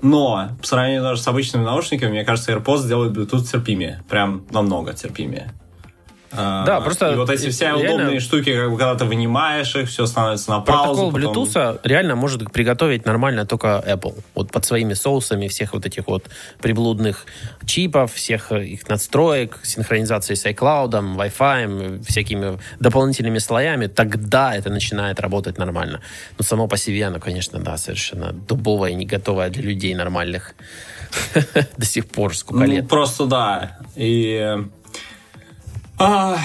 Но по сравнению даже с обычными наушниками, мне кажется, AirPods делает Bluetooth терпимее. Прям намного терпимее. Да, А, просто И вот эти все реально- удобные штуки, как бы, когда ты вынимаешь их, все становится на паузу. Протокол потом- Bluetooth реально может приготовить нормально только Apple. Вот под своими соусами всех вот этих вот приблудных чипов, всех их настроек, синхронизации с iCloud, Wi-Fi, всякими дополнительными слоями, тогда это начинает работать нормально. Но само по себе оно, конечно, да, совершенно дубовое, не готовое для людей нормальных. [laughs] До сих пор, сколько Ну, лет. просто да. И... а,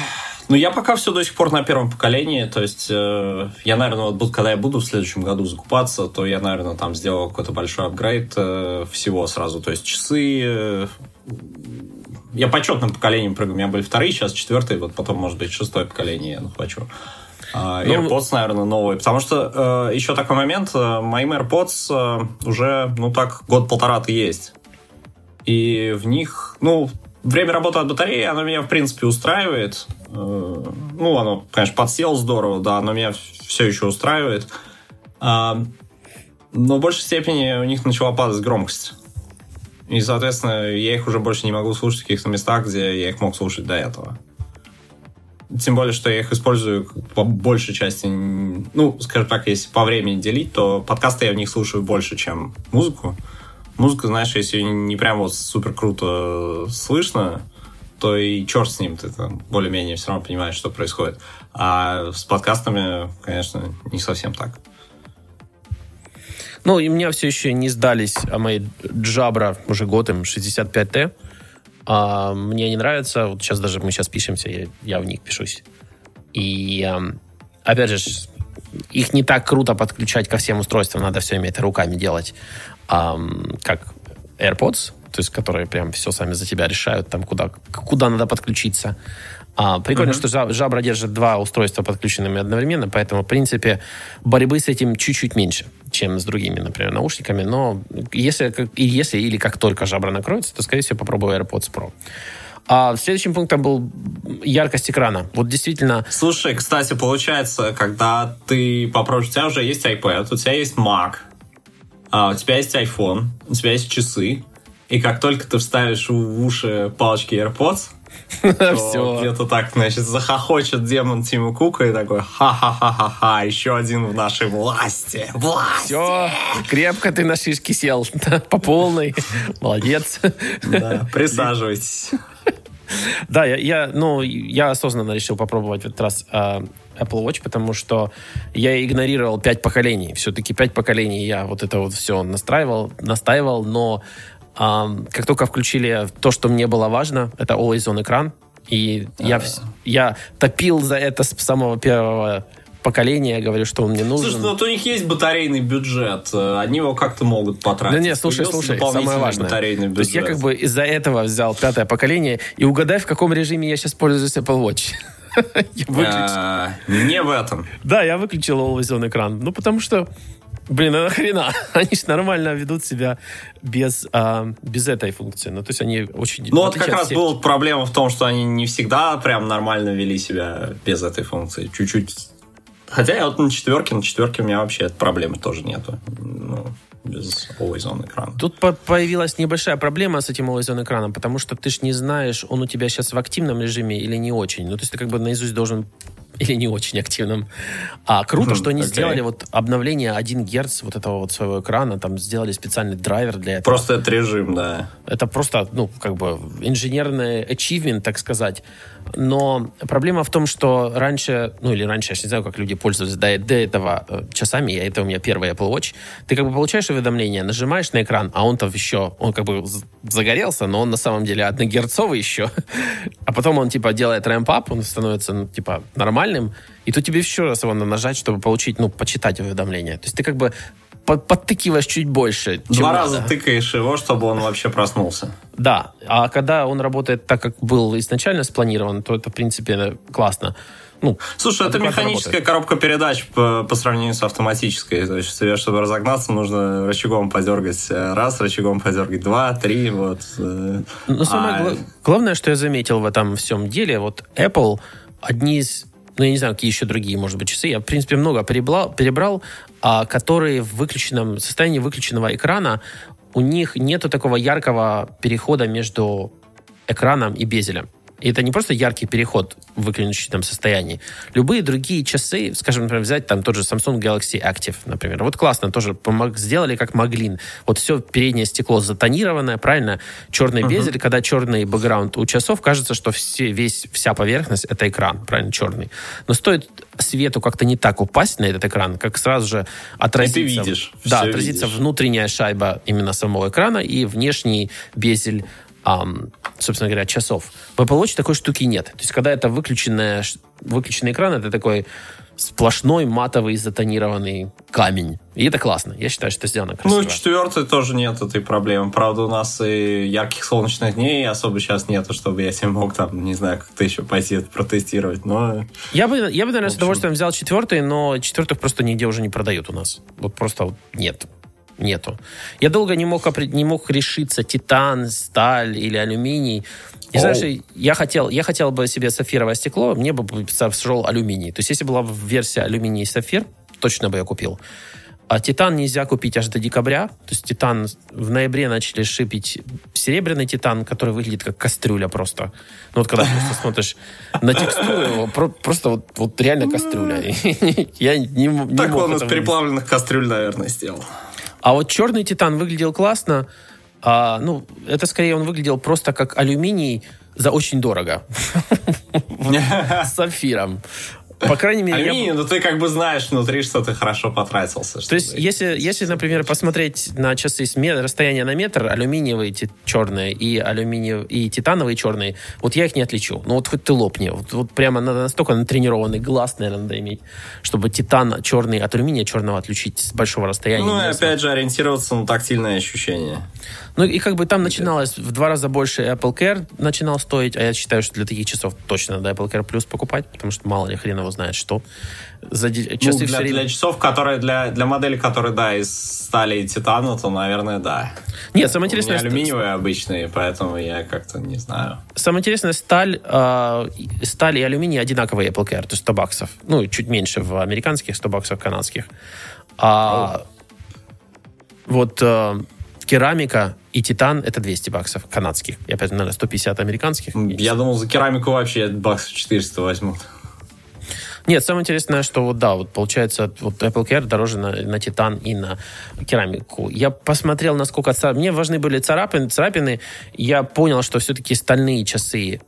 ну, я пока все до сих пор на первом поколении. То есть, э, я, наверное, вот буду, когда я буду в следующем году закупаться, то я, наверное, там сделал какой-то большой апгрейд э, всего сразу. То есть, часы... э, я по четным поколениям прыгаю. У меня были вторые, сейчас четвертый, вот потом, может быть, шестое поколение я захвачу. А, Ну, AirPods, наверное, новые. Потому что э, еще такой момент. э, моим AirPods э, уже, ну так, год-полтора-то есть. И в них, ну, время работы от батареи, оно меня, в принципе, устраивает. Э, Ну, оно, конечно, подсело здорово, да, но меня все еще устраивает. А, Но в большей степени у них начала падать громкость. И, соответственно, я их уже больше не могу слушать в каких-то местах, где я их мог слушать до этого. Тем более, что я их использую по большей части, ну, скажем так, если по времени делить, то подкасты я в них слушаю больше, чем музыку. Музыку, знаешь, если не прям вот супер круто слышно, то и черт с ним, ты там более-менее все равно понимаешь, что происходит. А с подкастами, конечно, не совсем так. Ну, и меня все еще не сдались а мои Jabra уже год им 65T. А, мне не нравится. Вот сейчас даже мы сейчас пишемся, я, я в них пишусь. И ам, опять же, их не так круто подключать ко всем устройствам, надо все это руками делать, ам, как AirPods, то есть которые прям все сами за тебя решают, там куда, куда надо подключиться. А, прикольно, что Жа- Жабра держит два устройства подключенными одновременно, поэтому, в принципе, борьбы с этим чуть-чуть меньше, чем с другими, например, наушниками. Но если, и если или как только Жабра накроется, то, скорее всего, попробую AirPods Pro. А следующим пунктом был яркость экрана. Вот действительно, Слушай, кстати, получается, когда ты попробуешь, у тебя уже есть iPad, у тебя есть Mac, а, у тебя есть iPhone, у тебя есть часы, и как только ты вставишь в уши палочки AirPods, [laughs] Всё. где-то так, значит, захохочет демон Тима Кука и такой, ха-ха-ха-ха-ха, еще один в нашей власти. Власть! все, крепко ты на шишки сел [laughs] по полной. Молодец. Да, присаживайтесь. [laughs] Да, я, я, ну, я осознанно решил попробовать в этот раз а, Apple Watch, потому что я игнорировал пять поколений. Все-таки пять поколений я вот это вот все настраивал, настаивал, но ам, как только включили то, что мне было важно, это Always On экран, и я, вс- я топил за это с самого первого поколения, говорю, что он мне нужен. Слушай, ну вот у них есть батарейный бюджет, э, они его как-то могут потратить. Да нет, слушай, Появился слушай, самое важное. батарейный То есть я бюджет. как бы из-за этого взял пятое поколение, и угадай, в каком режиме я сейчас пользуюсь Apple Watch. [laughs] Я выключил. А, Не в этом. Да, я выключил Always On экран. Ну, потому что Блин, а нахрена? [laughs] Они же нормально ведут себя без, а, без этой функции. Ну, то есть они очень... Ну, вот как раз всех- была проблема в том, что они не всегда прям нормально вели себя без этой функции. Чуть-чуть. Хотя я вот на четверке, на четверке у меня вообще проблемы тоже нету. Ну, без always on экрана. Тут по- появилась небольшая проблема с этим Always On экраном, потому что ты ж не знаешь, он у тебя сейчас в активном режиме или не очень. Ну, то есть ты как бы наизусть должен или не очень активным. А круто, что они окей. сделали вот обновление 1 Гц вот этого вот своего экрана, там сделали специальный драйвер для этого. Просто этот режим, да. Это просто, ну, как бы инженерный achievement, так сказать. Но проблема в том, что раньше, ну, или раньше, я ж не знаю, как люди пользовались до, до этого э, часами, я, это у меня первый Apple Watch, ты как бы получаешь уведомление, нажимаешь на экран, а он там еще, он как бы загорелся, но он на самом деле одногерцовый еще. [laughs] А потом он, типа, делает ramp-up, он становится, ну, типа, нормальным, и тут тебе еще раз его надо нажать, чтобы получить, ну, почитать уведомление. То есть ты как бы под- подтыкиваешь чуть больше, Два надо. раза тыкаешь его, чтобы он вообще проснулся. Да, а когда он работает так, как был изначально спланирован, то это, в принципе, классно. Ну, Слушай, это механическая работает. коробка передач по, по сравнению с автоматической. То есть тебе, чтобы разогнаться, нужно рычагом подергать э, раз, рычагом подергать два, три, вот. э. Но самое А, гла- главное, что я заметил в этом всем деле, вот Apple, одни из, ну, я не знаю, какие еще другие, может быть, часы, я, в принципе, много перебрал, перебрал а, которые в выключенном состоянии выключенного экрана, у них нету такого яркого перехода между экраном и безелем. И это не просто яркий переход в выключенном состоянии. Любые другие часы, скажем, например, взять там тот же Samsung Galaxy Active, например. Вот классно, тоже сделали как могли. Вот все переднее стекло затонированное, правильно? Черный безель, когда черный бэкграунд у часов, кажется, что все, весь, вся поверхность это экран, правильно, черный. Но стоит свету как-то не так упасть на этот экран, как сразу же отразится... видишь, Да, отразится видишь. внутренняя шайба именно самого экрана и внешний безель, ам, собственно говоря, часов. В Apple Watch такой штуки нет. То есть, когда это выключенная, выключенный экран, это такой сплошной матовый затонированный камень. И это классно. Я считаю, что это сделано красиво. Ну, четвертый тоже нет этой проблемы. Правда, у нас и ярких солнечных дней особо сейчас нету, чтобы я себе мог там, не знаю, как-то еще пойти протестировать. Но я бы, я бы, наверное, с общем- удовольствием взял четвертый, но четвертых просто нигде уже не продают у нас. Вот просто вот нет. Нету. Я долго не мог, не мог решиться, титан, сталь или алюминий. И Оу. знаешь, я хотел, я хотел бы себе сапфировое стекло, мне бы сошел алюминий. То есть, если была версия алюминий и сапфир, точно бы я купил. А титан нельзя купить аж до декабря. То есть титан в ноябре начали шипить серебряный титан, который выглядит как кастрюля просто. Ну вот когда просто смотришь на текстуру его, про- просто вот, вот реально кастрюля. [laughs] Я не, не так он из переплавленных кастрюль, наверное, сделал. А вот черный титан выглядел классно. А, ну, это скорее он выглядел просто как алюминий за очень дорого. [laughs] [laughs] С сапфиром. По крайней мере, я... Алюминий, ну ты как бы знаешь внутри, что ты хорошо потратился. То есть, если, если, например, посмотреть на часы с ме- расстояния на метр, алюминиевые ти- черные и алюминиевые и титановые черные, вот я их не отличу. Ну вот хоть ты лопни. Вот, вот прямо надо настолько натренированный глаз, наверное, надо иметь, чтобы титан черный от алюминия черного отличить с большого расстояния. Ну и Не опять же ориентироваться на тактильное ощущение. Ну и как бы там начиналось в два раза больше Apple Care начинал стоить, а я считаю, что для таких часов точно надо Apple Care Plus покупать, потому что мало ли хрен его знает что. За Ну, часы для, все время- для часов, которые для, для модели, которые, да, из стали и титана, то, наверное, да. Нет, самое У меня интересное, ст- алюминиевые обычные, поэтому я как-то не знаю. самое интересное, сталь, э, сталь и алюминий одинаковые Apple Care, то есть 100 баксов. Ну, чуть меньше в американских, 100 баксов в канадских. А вот э, керамика и титан это 200 баксов канадских. И опять, наверное, 150 американских. Я думал, за керамику вообще баксов 400 возьмут. Нет, самое интересное, что вот да, вот получается, вот Apple Care дороже на, на титан и на керамику. Я посмотрел, насколько царап... Мне важны были царапины, царапины. Я понял, что все-таки стальные часы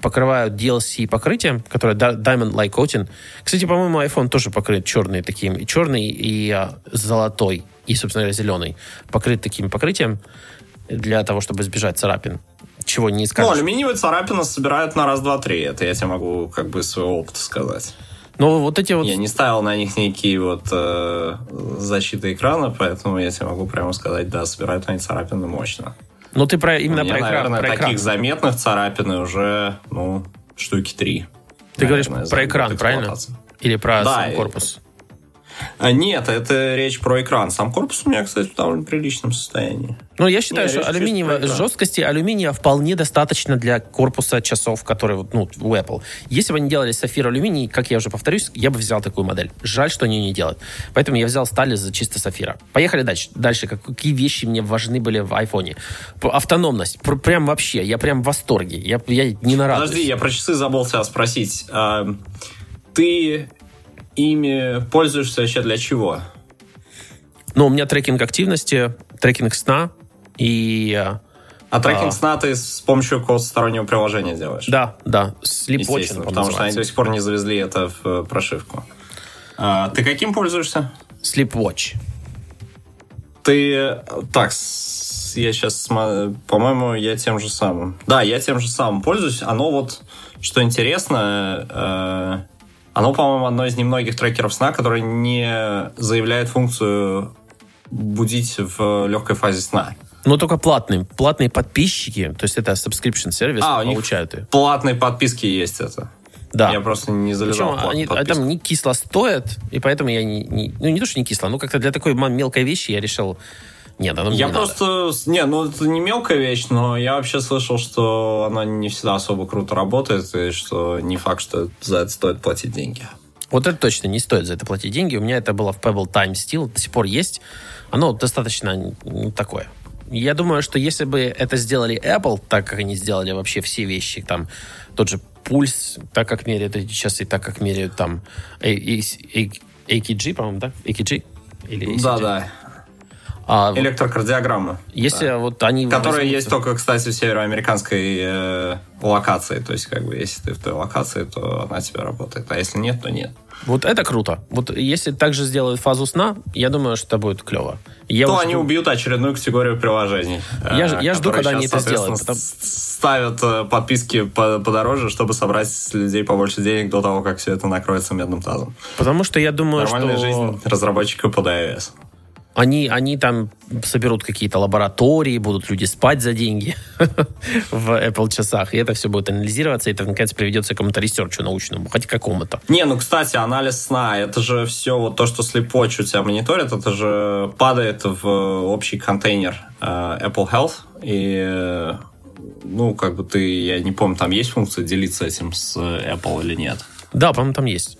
покрывают DLC покрытием, которое Diamond Like Coating. Кстати, по-моему, iPhone тоже покрыт черный таким, черный, и а, золотой, и, собственно говоря, зеленый. Покрыт таким покрытием для того, чтобы избежать царапин. Чего не Ну, скажешь. алюминиевые царапины собирают на раз, два, три. Это я тебе могу как бы из своего опыта сказать. Но вот эти вот... Я не ставил на них никакие вот э, защиты экрана, поэтому я тебе могу прямо сказать, да, собирают они царапины мощно. Ну, ты про, именно меня, про экран. наверное, про таких экран. заметных царапин уже, ну, штуки три. Ты говоришь наверное, про за экран, правильно? Или про Да, сам корпус? А, нет, это речь про экран. Сам корпус у меня, кстати, в довольно приличном состоянии. Ну, я считаю, Не, что алюминиевой жесткости алюминия вполне достаточно для корпуса часов, которые вот, ну, у Apple. Если бы они делали сафир алюминий, как я уже повторюсь, я бы взял такую модель. Жаль, что они ее не делают. Поэтому я взял стали за чисто сафира. Поехали дальше. Дальше. Как- Какие вещи мне важны были в айфоне? Автономность. Пр- Прям вообще. Я прям в восторге. Я, я не нарадуюсь. Подожди, я про часы забыл тебя спросить. Ты ими пользуешься вообще для чего? Но у меня трекинг активности, трекинг сна и... э, А трекинг А. сна ты с помощью какого-то стороннего приложения делаешь? Да, да. Sleepwatch, потому что они до сих пор не завезли это в э, прошивку. А, ты каким пользуешься? Sleepwatch. Ты... Так, я сейчас... По-моему, я тем же самым. Да, я тем же самым пользуюсь. Оно вот, что интересно, э, оно, по-моему, одно из немногих трекеров сна, который не заявляет функцию будить в легкой фазе сна. Но только платные. Платные подписчики, то есть это subscription сервис, А, у получают ее. Платные подписки есть это. Да. Я просто не залезал Причем они а подписку. там не кисло стоят, и поэтому я не, не- ну не то, что не кисло, но как-то для такой мелкой вещи я решил, нет, мне Я не надо. просто... Не, ну это не мелкая вещь, но я вообще слышал, что она не всегда особо круто работает, и что не факт, что за это стоит платить деньги. Вот это точно не стоит за это платить деньги. У меня это было в Pebble Time Steel, до сих пор есть. Оно достаточно такое. Я думаю, что если бы это сделали Apple, так как они сделали вообще все вещи, там тот же пульс, так как меряют эти часы, так как меряют там AKG, по-моему, да? AKG? Или ACG? Да, да. А, Электрокардиограмма. если вот они... Которая возьмутся- есть только, кстати, в североамериканской э, локации. То есть, как бы, если ты в той локации, то она тебе работает. А если нет, то нет. Вот это круто. Вот если также сделают фазу сна, я думаю, что это будет клево. Я то вот они жду- убьют очередную категорию приложений. Я э, я жду, которые когда они щас, это сделают, с- Ставят э, подписки по- подороже, чтобы собрать с людей побольше денег до того, как все это накроется медным тазом. Потому что я думаю, Нормальная что жизнь разработчика под iOS. Они, они там соберут какие-то лаборатории, будут люди спать за деньги [laughs] в Apple часах, и это все будет анализироваться, и это, наконец, приведется к какому-то research у научному, хоть какому-то. Не, ну, кстати, анализ сна, это же все вот то, что Sleepwatch у тебя мониторит, это же падает в общий контейнер э, Apple Health, и, э, ну, как бы ты, я не помню, там есть функция делиться этим с Apple или нет. Да, по-моему, там есть.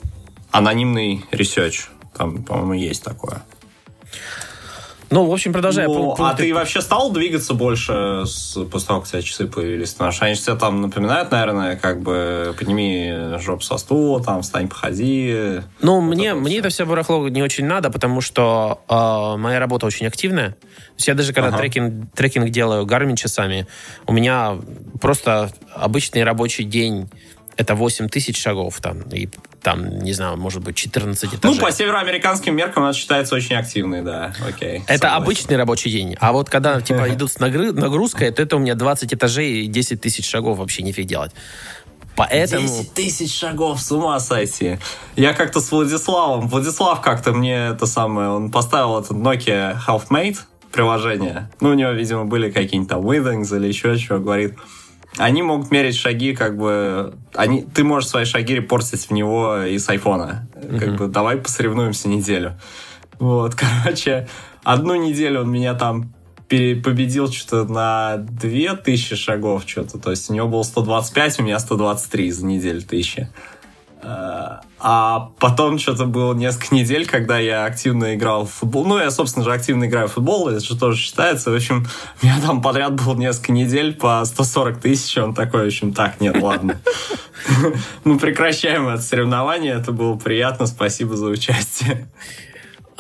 Анонимный research, там, по-моему, есть такое. Ну, в общем, продолжая. Ну, пункты- а ты вообще стал двигаться больше с, после того, как у тебя часы появились? Потому что они же тебе там напоминают, наверное, как бы подними жопу со стула, там, встань, походи. Ну, мне, это мне это все барахло не очень надо, потому что э, моя работа очень активная. То есть я даже когда Ага. трекинг, трекинг делаю Garmin часами, у меня просто обычный рабочий день это 8 тысяч шагов там, и там, не знаю, может быть, 14 Ну, этажей. по североамериканским меркам это считается очень активный, да, окей. это согласен. обычный рабочий день. А вот когда типа [laughs] идут с нагрузкой, то это у меня 20 этажей и 10 тысяч шагов вообще нифиг делать. Поэтому... 10 тысяч шагов, с ума сойти. Я как-то с Владиславом, Владислав как-то мне это самое, он поставил этот Nokia Half-Mate приложение. Ну, у него, видимо, были какие-нибудь там Withings или еще чего, говорит. Они могут мерить шаги, как бы... Они, ты можешь свои шаги репортить в него и с айфона. Как бы давай посоревнуемся неделю. Вот, [laughs] короче, одну неделю он меня там победил что-то на 2000 шагов что-то. То есть у него было 125, у меня 123 за неделю тысячи. А потом что-то было несколько недель, когда я активно играл в футбол. Ну, я, собственно же, активно играю в футбол, это же тоже считается. В общем, [laughs] у меня там подряд было несколько недель по 140 тысяч. Он такой, в общем, так, нет, ладно. [laughs] Мы прекращаем это соревнование. Это было приятно. Спасибо за участие.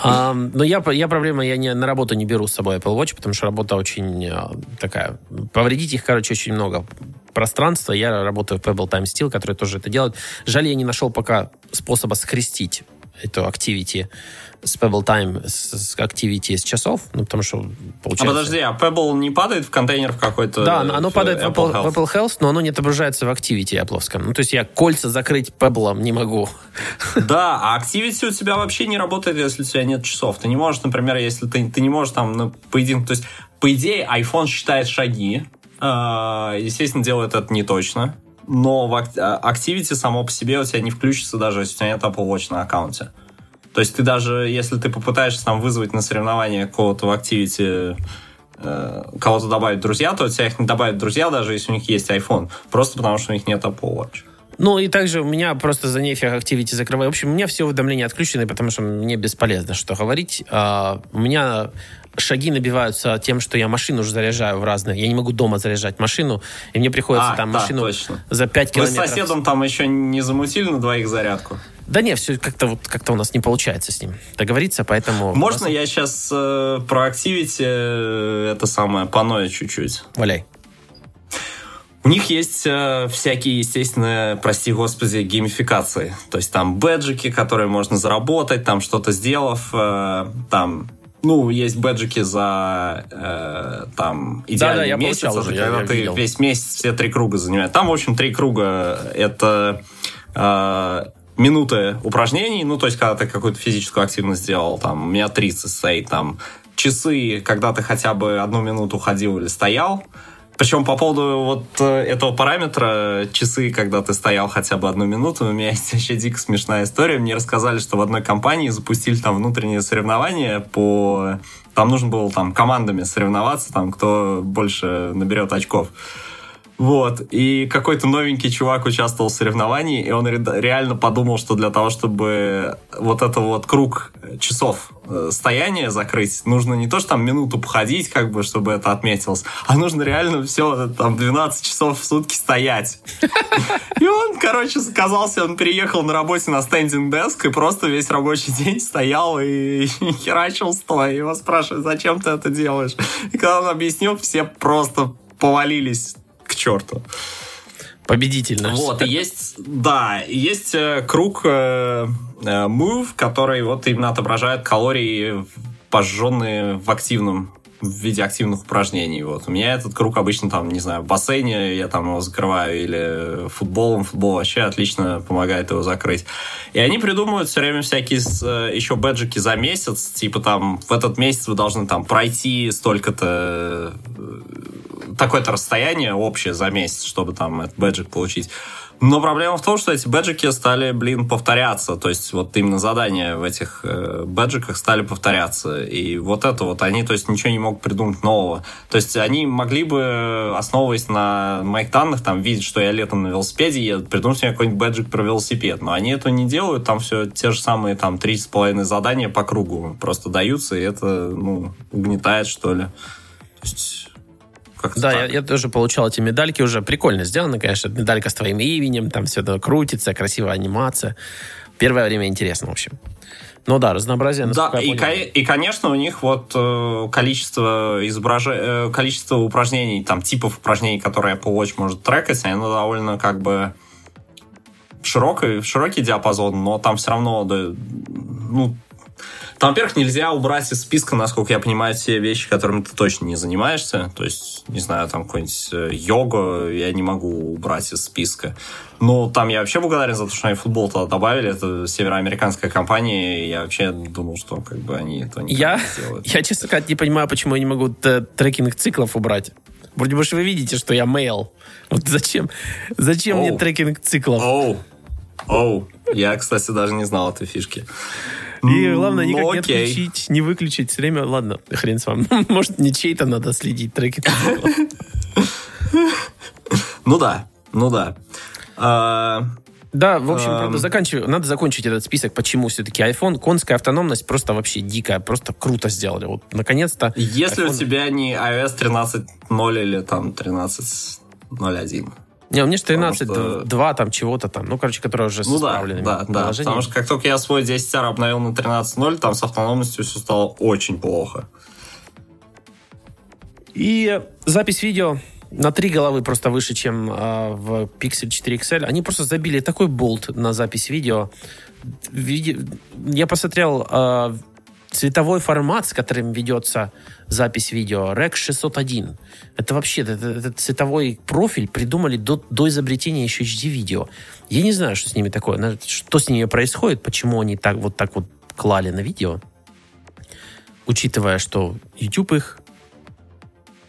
А, но я, я проблема, я не, на работу не беру с собой Apple Watch, потому что работа очень а, такая... Повредить их, короче, очень много пространства. Я работаю в Pebble Time Steel, который тоже это делает. Жаль, я не нашел пока способа скрестить эту activity с Pebble Time, с, с activity с часов, ну, потому что А получается... подожди, а Pebble не падает в контейнер в какой-то... Да, оно, в падает в Apple, Health? в Apple Health, но оно не отображается в Activity Apple. Ну, то есть я кольца закрыть Pebble не могу. Да, а Activity у тебя вообще не работает, если у тебя нет часов. Ты не можешь, например, если ты, ты не можешь там на поединок... То есть, по идее, iPhone считает шаги. э, Естественно, делает это не точно. Но в а, Activity само по себе у тебя не включится, даже если у тебя нет Apple Watch на аккаунте. То есть ты даже, если ты попытаешься там вызвать на соревнование кого-то в активити э, кого-то добавить друзья, то тебя их не добавят друзья, даже если у них есть iPhone. Просто потому, что у них нет Apple Watch. Ну, и также у меня просто за нефиг Activity закрываю. В общем, у меня все уведомления отключены, потому что мне бесполезно что говорить. А, у меня шаги набиваются тем, что я машину уже заряжаю в разные. Я не могу дома заряжать машину, и мне приходится А, там да, машину точно. за 5 Вы с километров. соседом там еще не замутили на двоих зарядку? Да не, все как-то вот как-то у нас не получается с ним договориться, поэтому... Можно я сейчас э, про Activity э, это самое поною чуть-чуть? Валяй. У них есть э, всякие, естественно, прости господи, геймификации. То есть там бэджики, которые можно заработать, там что-то сделав, э, там ну, есть бэджики за э, там идеальный Да-да, я месяц, получал это уже, когда я ты видел. весь месяц все три круга занимаешь. Там, в общем, три круга это э, минуты упражнений, ну, то есть, когда ты какую-то физическую активность сделал, там, у меня 30 стоит, там, часы, когда ты хотя бы одну минуту ходил или стоял, причем по поводу вот э, этого параметра, часы, когда ты стоял хотя бы одну минуту, у меня есть [laughs] вообще дико смешная история. Мне рассказали, что в одной компании запустили там внутреннее соревнование по... Там нужно было там командами соревноваться, там кто больше наберет очков. Вот. И какой-то новенький чувак участвовал в соревновании, и он ре- реально подумал, что для того, чтобы вот это вот круг часов э, стояния закрыть, нужно не то, что там минуту походить, как бы, чтобы это отметилось, а нужно реально все, там, 12 часов в сутки стоять. И он, короче, сказался, он приехал на работе на стендинг деск и просто весь рабочий день стоял и [laughs] херачил стоя. Его спрашивают, зачем ты это делаешь? И когда он объяснил, все просто повалились к черту. Победительно. Вот, и есть, да, есть э, круг э, э, Move, который вот именно отображает калории, пожженные в активном в виде активных упражнений. Вот. У меня этот круг обычно там, не знаю, в бассейне я там его закрываю или футболом. Футбол вообще отлично помогает его закрыть. И они придумывают все время всякие э, еще бэджики за месяц. Типа там в этот месяц вы должны там пройти столько-то такое-то расстояние общее за месяц, чтобы там этот бэджик получить. Но проблема в том, что эти бэджики стали, блин, повторяться. То есть вот именно задания в этих э, бэджиках стали повторяться. И вот это вот они, то есть ничего не могут придумать нового. То есть они могли бы, основываясь на моих данных, там видеть, что я летом на велосипеде еду, придумать мне какой-нибудь бэджик про велосипед. Но они этого не делают, там все те же самые там три с половиной задания по кругу просто даются, и это, ну, угнетает, что ли. То есть как-то Да, так. я, я тоже получал эти медальки уже. Прикольно сделано, конечно. Медалька с твоим именем, там все это крутится, красивая анимация. Первое время интересно, в общем. Ну да, разнообразие, Да, и, ко- и, конечно, у них вот э, количество изображе... э, количество упражнений, там, типов упражнений, которые Apple Watch может трекать, оно довольно как бы широкий, широкий диапазон, но там все равно, да, ну, там, во-первых, нельзя убрать из списка, насколько я понимаю, все вещи, которыми ты точно не занимаешься. То есть, не знаю, там какой-нибудь э, йога я не могу убрать из списка. Но там я вообще благодарен за то, что они футбол туда добавили. Это североамериканская компания, и я вообще думал, что как бы они это никогда Я, не сделают. [laughs] я, честно сказать, не понимаю, почему я не могу трекинг циклов убрать. Вроде бы же вы видите, что я мейл. Вот зачем, зачем мне Оу. трекинг циклов? Оу, оу. Я, кстати, даже не знал этой фишки. И главное, никак Ну, не отключить, не выключить. Все время, ладно, хрен с вами. [laughs] Может, не чей-то надо следить циклов. Ну да, ну да. А, Да, в общем, Эм. правда, заканчиваю. Надо закончить этот список, почему все-таки iPhone. Конская автономность просто вообще дикая, просто круто сделали. Вот, наконец-то. Если у iPhone- тебя не iOS 13.0 или там 13.01. Не, у меня же Потому 13, что- 2 там чего-то там. Ну, короче, которые уже с Ну да, исправленными да, да. приложениями. Потому что как только я свой 10R обновил на 13.0, там с автономностью все стало очень плохо. И запись видео на три головы просто выше, чем а, в Pixel 4 XL. Они просто забили такой болт на запись видео. Виде- Я посмотрел а, цветовой формат, с которым ведется запись видео, REC 601. Это вообще, это- этот цветовой профиль придумали до, до изобретения еще HD-видео. Я не знаю, что с ними такое, что с ними происходит, почему они так вот так вот клали на видео, учитывая, что YouTube их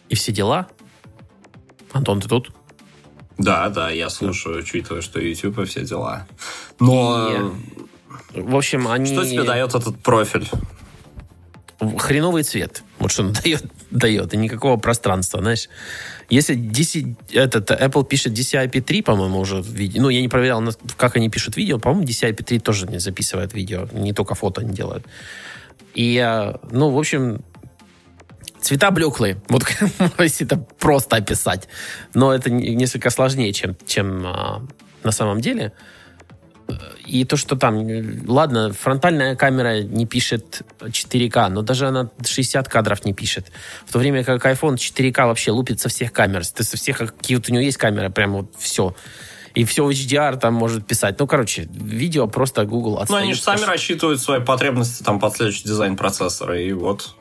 и все дела. Антон, ты тут? Да, да, я слушаю, учитывая, что YouTube и все дела. Но... В общем, они... Что тебе дает этот профиль? Хреновый цвет. Вот что он [laughs] дает, дает. И никакого пространства, знаешь. Если DC, этот, Apple пишет DCI-P3, по-моему, уже видео. Ну, я не проверял, как они пишут видео. По-моему, DCI-P3 тоже не записывает видео. Не только фото они делают. И, э, ну, в общем, цвета блеклые. [laughs] Вот если это просто описать. Но это несколько сложнее, чем, чем а, на самом деле. И то, что там, ладно, фронтальная камера не пишет 4К, но даже она 60 кадров не пишет. В то время как iPhone 4К вообще лупит со всех камер. Ты со всех, какие вот у него есть камеры, прям вот все. И все HDR там может писать. Ну, короче, видео просто Google отстает. Ну, они же сами рассчитывают свои потребности там под следующий дизайн процессора, и вот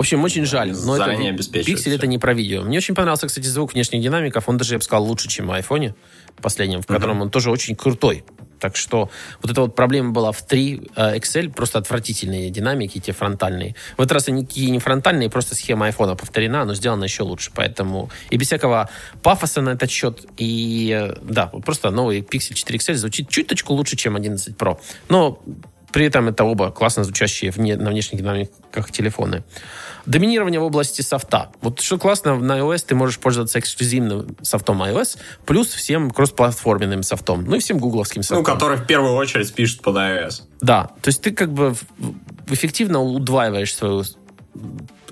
в общем, очень жаль. Но это, пиксель это не про видео. Мне очень понравился, кстати, звук внешних динамиков. Он даже, я бы сказал, лучше, чем в айфоне последнем, в котором uh-huh. он тоже очень крутой. Так что вот эта вот проблема была в 3 э, Excel, просто отвратительные динамики, те фронтальные. В этот раз они не фронтальные, просто схема айфона повторена, но сделана еще лучше. Поэтому и без всякого пафоса на этот счет. И э, да, просто новый Pixel 4 XL звучит чуть-чуточку лучше, чем 11 Pro. Но при этом это оба классно звучащие вне, на внешних динамиках телефоны. Доминирование в области софта. Вот что классно, на iOS ты можешь пользоваться эксклюзивным софтом iOS, плюс всем кроссплатформенным софтом, ну и всем гугловским софтом. Ну, который в первую очередь пишет под iOS. Да, то есть ты как бы эффективно удваиваешь свою,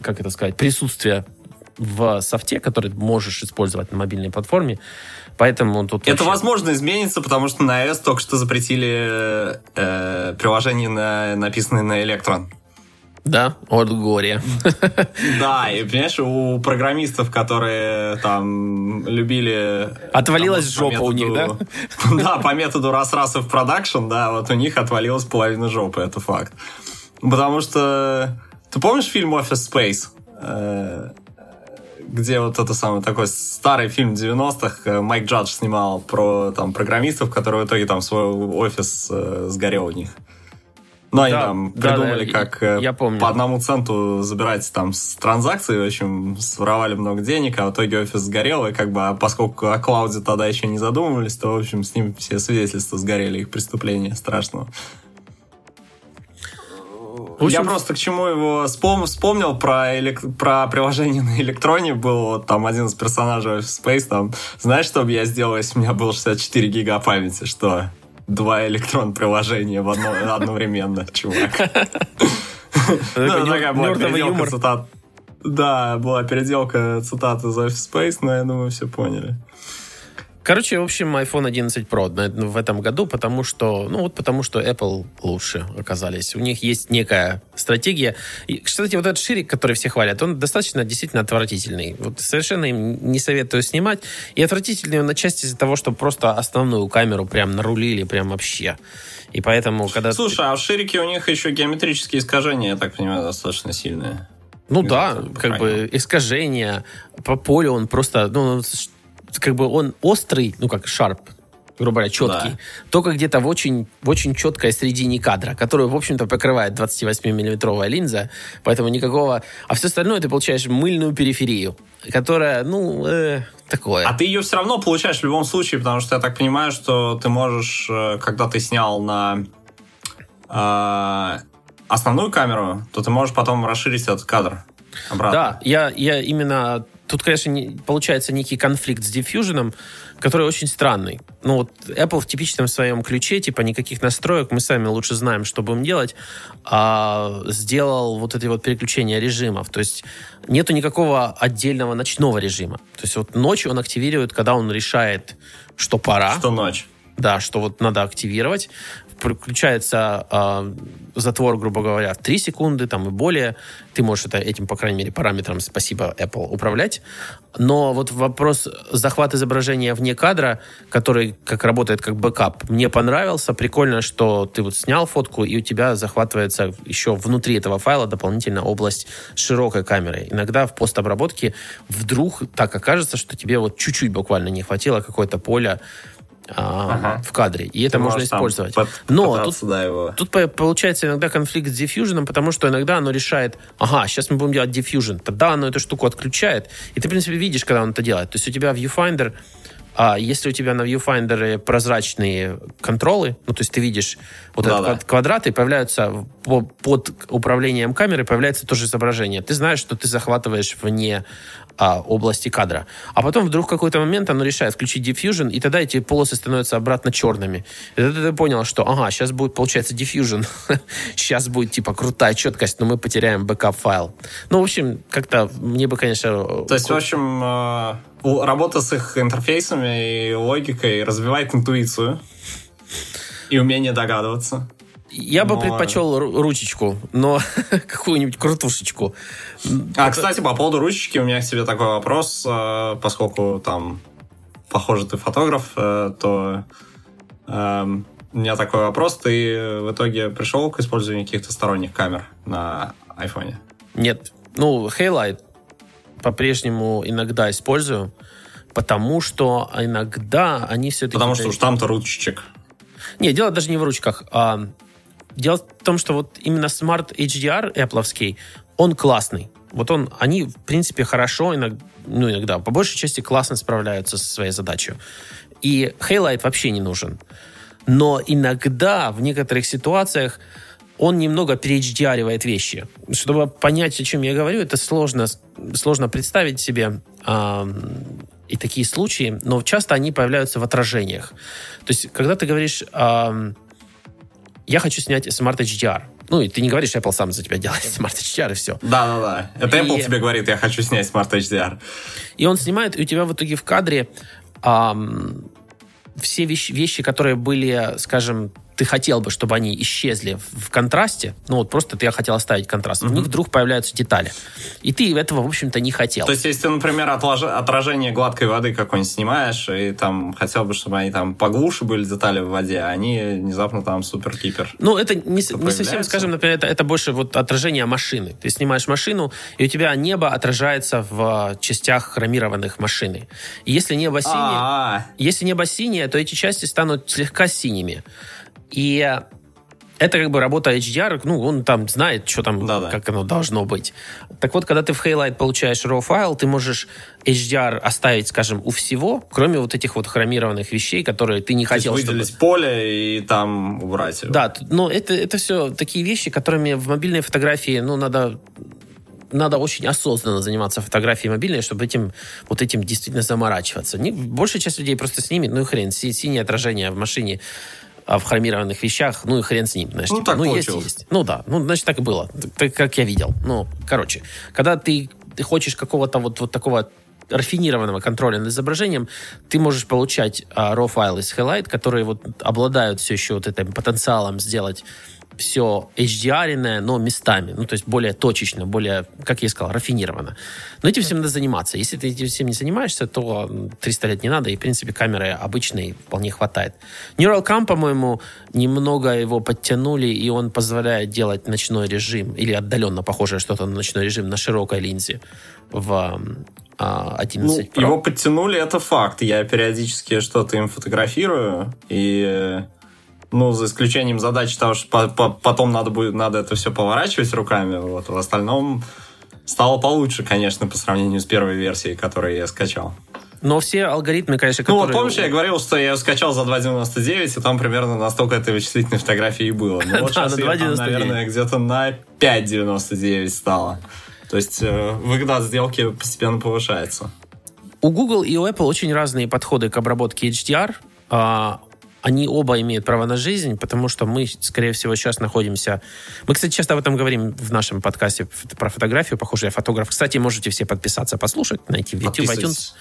как это сказать, присутствие в софте, который можешь использовать на мобильной платформе. Поэтому тут Это, вообще... возможно, изменится, потому что на iOS только что запретили э, приложения, на, написанные на Electron. Да, от горя. Да, и понимаешь, у программистов, которые там любили... Отвалилась там, жопа методу, у них, да? Да, по методу раз-раз в продакшн, да, вот у них отвалилась половина жопы, это факт. Потому что... Ты помнишь фильм Office Space? Э, где вот это самый такой старый фильм 90-х э, Майк Джадж снимал про там программистов, которые в итоге там свой офис э, сгорел у них. Ну, они да, там придумали, да, как я, я помню. по одному центу забирать там с транзакций, в общем, своровали много денег, а в итоге офис сгорел, и как бы, а поскольку о клауде тогда еще не задумывались, то, в общем, с ним все свидетельства сгорели, их преступления страшного. Общем... Я просто к чему его вспом... вспомнил про, элек... про приложение на электроне. Был вот там один из персонажей Office Space. Там, знаешь, что бы я сделал, если у меня было 64 гига памяти? Что? два электрон приложения в одно, одновременно, чувак. [laughs] Ну, такая была переделка цитат. Да, была переделка цитат из Office Space, но я думаю, все поняли. Короче, в общем, iPhone 11 Pro в этом году, потому что, ну вот потому что Apple лучше оказались. У них есть некая стратегия. И, кстати, вот этот ширик, который все хвалят, он достаточно действительно отвратительный. Вот совершенно им не советую снимать. И отвратительный он на части из-за того, что просто основную камеру прям нарулили прям вообще. И поэтому, когда... Слушай, а в ширике у них еще геометрические искажения, я так понимаю, достаточно сильные. Ну да, как бы искажения по полю он просто, ну, как бы он острый, ну как шарп, грубо говоря, четкий, да. только где-то в очень, в очень четкой середине кадра, которую, в общем-то, покрывает 28-миллиметровая линза, поэтому никакого... А все остальное ты получаешь мыльную периферию, которая, ну, э, такое. А ты ее все равно получаешь в любом случае, потому что я так понимаю, что ты можешь, э, когда ты снял на э, основную камеру, то ты можешь потом расширить этот кадр обратно. Да, я, я именно Тут, конечно, не, получается некий конфликт с Diffusion, который очень странный. Ну вот Apple в типичном своем ключе, типа никаких настроек, мы сами лучше знаем, что будем делать, а сделал вот это вот переключение режимов. То есть нету никакого отдельного ночного режима. То есть вот ночью он активирует, когда он решает, что пора. Что ночь. Да, что вот надо активировать включается э, затвор, грубо говоря, в 3 секунды там и более. Ты можешь это, этим, по крайней мере, параметром, спасибо, Apple, управлять. Но вот вопрос захват изображения вне кадра, который как работает как бэкап, мне понравился. Прикольно, что ты вот снял фотку, и у тебя захватывается еще внутри этого файла дополнительно область широкой камерой. Иногда в постобработке вдруг так окажется, что тебе вот чуть-чуть буквально не хватило какое-то поле ага. в кадре. И это Ты можно использовать. Под, Но тут, да, его. тут получается иногда конфликт с diffusion, потому что иногда оно решает, ага, сейчас мы будем делать diffusion. Тогда оно эту штуку отключает. И ты, в принципе, видишь, когда он это делает. То есть у тебя Viewfinder а если у тебя на viewfinder прозрачные контролы, ну, то есть ты видишь вот Да, этот да. квад- квадраты, появляются по- под управлением камеры, появляется тоже изображение. Ты знаешь, что ты захватываешь вне а, области кадра. А потом вдруг в какой-то момент оно решает включить Deep Fusion, и тогда эти полосы становятся обратно черными. И тогда ты понял, что, ага, сейчас будет, получается, Deep Fusion. [laughs] сейчас будет, типа, крутая четкость, но мы потеряем бэкап-файл. Ну, в общем, как-то мне бы, конечно... То есть, в общем, э, работа с их интерфейсами и логикой развивает интуицию и умение догадываться. Я бы но- предпочел ру- ручечку, но [laughs] какую-нибудь крутушечку. А, кстати, по поводу ручечки у меня к тебе такой вопрос, э, поскольку там, похоже, ты фотограф, э, то эм, у меня такой вопрос. Ты в итоге пришел к использованию каких-то сторонних камер на айфоне? Нет. Ну, Haylight по-прежнему иногда использую, потому что иногда они все-таки... Потому что уж там-то ручечек. Не, дело даже не в ручках. а дело в том, что вот именно Smart HDR Apple, он классный. Вот он, они, в принципе, хорошо, иногда, ну, иногда, по большей части классно справляются со своей задачей. И Haylight вообще не нужен. Но иногда, в некоторых ситуациях, он немного переHDRивает вещи. Чтобы понять, о чем я говорю, это сложно, сложно представить себе ам, и такие случаи, но часто они появляются в отражениях. То есть, когда ты говоришь, ам, я хочу снять Smart HDR, ну, и ты не говоришь, Apple сам за тебя делает [laughs] Smart HDR, и все. Да-да-да. Это Apple И- тебе говорит, я хочу снять Smart HDR. И он снимает, и у тебя в итоге в кадре ам, все вещи, вещи, которые были, скажем, ты хотел бы, чтобы они исчезли в, контрасте, ну вот просто ты хотел оставить контраст, в них вдруг появляются детали. И ты этого, в общем-то, не хотел. То есть, если ты, например, отлож- отражение гладкой воды какой-нибудь снимаешь, и там хотел бы, чтобы они там поглуше были детали в воде, а они внезапно там супер-кипер. Ну, это не, не совсем, скажем, например, это, это больше вот отражение машины. Ты снимаешь машину, и у тебя небо отражается в частях хромированных машины. И если небо синее, если небо синее, то эти части станут слегка синими. И это как бы работа HDR, ну, он там знает, что там, Да-да. как оно должно быть. Так вот, когда ты в Haylight получаешь RAW файл, ты можешь HDR оставить, скажем, у всего, кроме вот этих вот хромированных вещей, которые ты не то есть хотел, чтобы... выделить поле и там убрать его. Да, но это, это все такие вещи, которыми в мобильной фотографии, ну, надо надо очень осознанно заниматься фотографией мобильной, чтобы этим, вот этим действительно заморачиваться. Не, большая часть людей просто снимет, ну и хрен, си- синее отражение в машине а в хромированных вещах, ну и хрен с ним. Знаешь, Ну, типа, так ну есть, получилось. есть. Ну да, ну значит так и было, так как я видел. Ну, короче, когда ты, ты хочешь какого-то вот, вот такого рафинированного контроля над изображением, ты можешь получать а, RAW файлы с Highlight, которые вот обладают все еще вот этим потенциалом сделать все HDR, но местами, ну, то есть более точечно, более, как я и сказал, рафинированно. Но этим всем надо заниматься. Если ты этим всем не занимаешься, то м, 300 лет не надо, и, в принципе, камеры обычной вполне хватает. Neural Cam, по-моему, немного его подтянули, и он позволяет делать ночной режим, или отдаленно похожее что-то на ночной режим на широкой линзе в м, а, 11 Ну, Pro. его подтянули, это факт. Я периодически что-то им фотографирую, и э, ну, за исключением задачи того, что по- по- потом надо будет надо это все поворачивать руками, вот, в остальном стало получше, конечно, по сравнению с первой версией, которую я скачал. Но все алгоритмы, конечно, Ну, которые... вот помнишь, я говорил, что я скачал за 2.99, и там примерно настолько этой вычислительной фотографии и было. Ну, [laughs] вот сейчас на её там, 2.99. наверное, где-то на 5.99 стало. То есть э, выгода от сделки постепенно повышается. У Google и у Apple очень разные подходы к обработке HDR. Они оба имеют право на жизнь, потому что мы, скорее всего, сейчас находимся... Мы, кстати, часто об этом говорим в нашем подкасте про фотографию. Похоже, я фотограф. Кстати, можете все подписаться, послушать, найти в YouTube, iTunes.